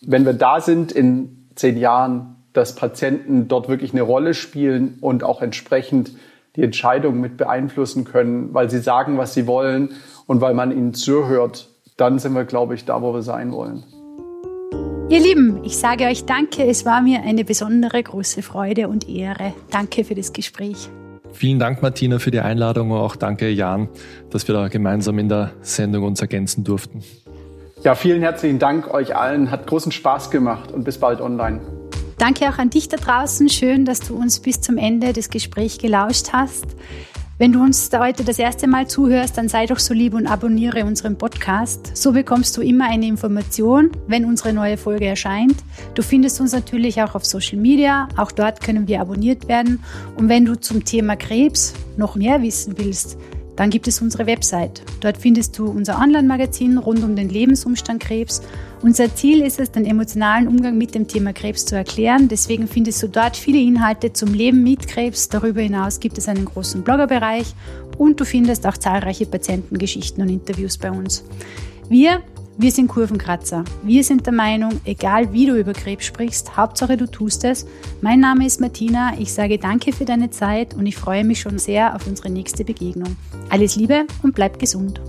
Wenn wir da sind in zehn Jahren, dass Patienten dort wirklich eine Rolle spielen und auch entsprechend die Entscheidungen mit beeinflussen können, weil sie sagen, was sie wollen und weil man ihnen zuhört, dann sind wir, glaube ich, da, wo wir sein wollen. Ihr Lieben, ich sage euch danke. Es war mir eine besondere große Freude und Ehre. Danke für das Gespräch. Vielen Dank, Martina, für die Einladung und auch danke, Jan, dass wir da gemeinsam in der Sendung uns ergänzen durften. Ja, vielen herzlichen Dank euch allen. Hat großen Spaß gemacht und bis bald online. Danke auch an dich da draußen. Schön, dass du uns bis zum Ende des Gesprächs gelauscht hast. Wenn du uns heute das erste Mal zuhörst, dann sei doch so lieb und abonniere unseren Podcast. So bekommst du immer eine Information, wenn unsere neue Folge erscheint. Du findest uns natürlich auch auf Social Media. Auch dort können wir abonniert werden. Und wenn du zum Thema Krebs noch mehr wissen willst, dann gibt es unsere Website. Dort findest du unser Online-Magazin rund um den Lebensumstand Krebs. Unser Ziel ist es, den emotionalen Umgang mit dem Thema Krebs zu erklären. Deswegen findest du dort viele Inhalte zum Leben mit Krebs. Darüber hinaus gibt es einen großen Bloggerbereich und du findest auch zahlreiche Patientengeschichten und Interviews bei uns. Wir wir sind Kurvenkratzer. Wir sind der Meinung, egal wie du über Krebs sprichst, Hauptsache du tust es. Mein Name ist Martina. Ich sage danke für deine Zeit und ich freue mich schon sehr auf unsere nächste Begegnung. Alles Liebe und bleib gesund.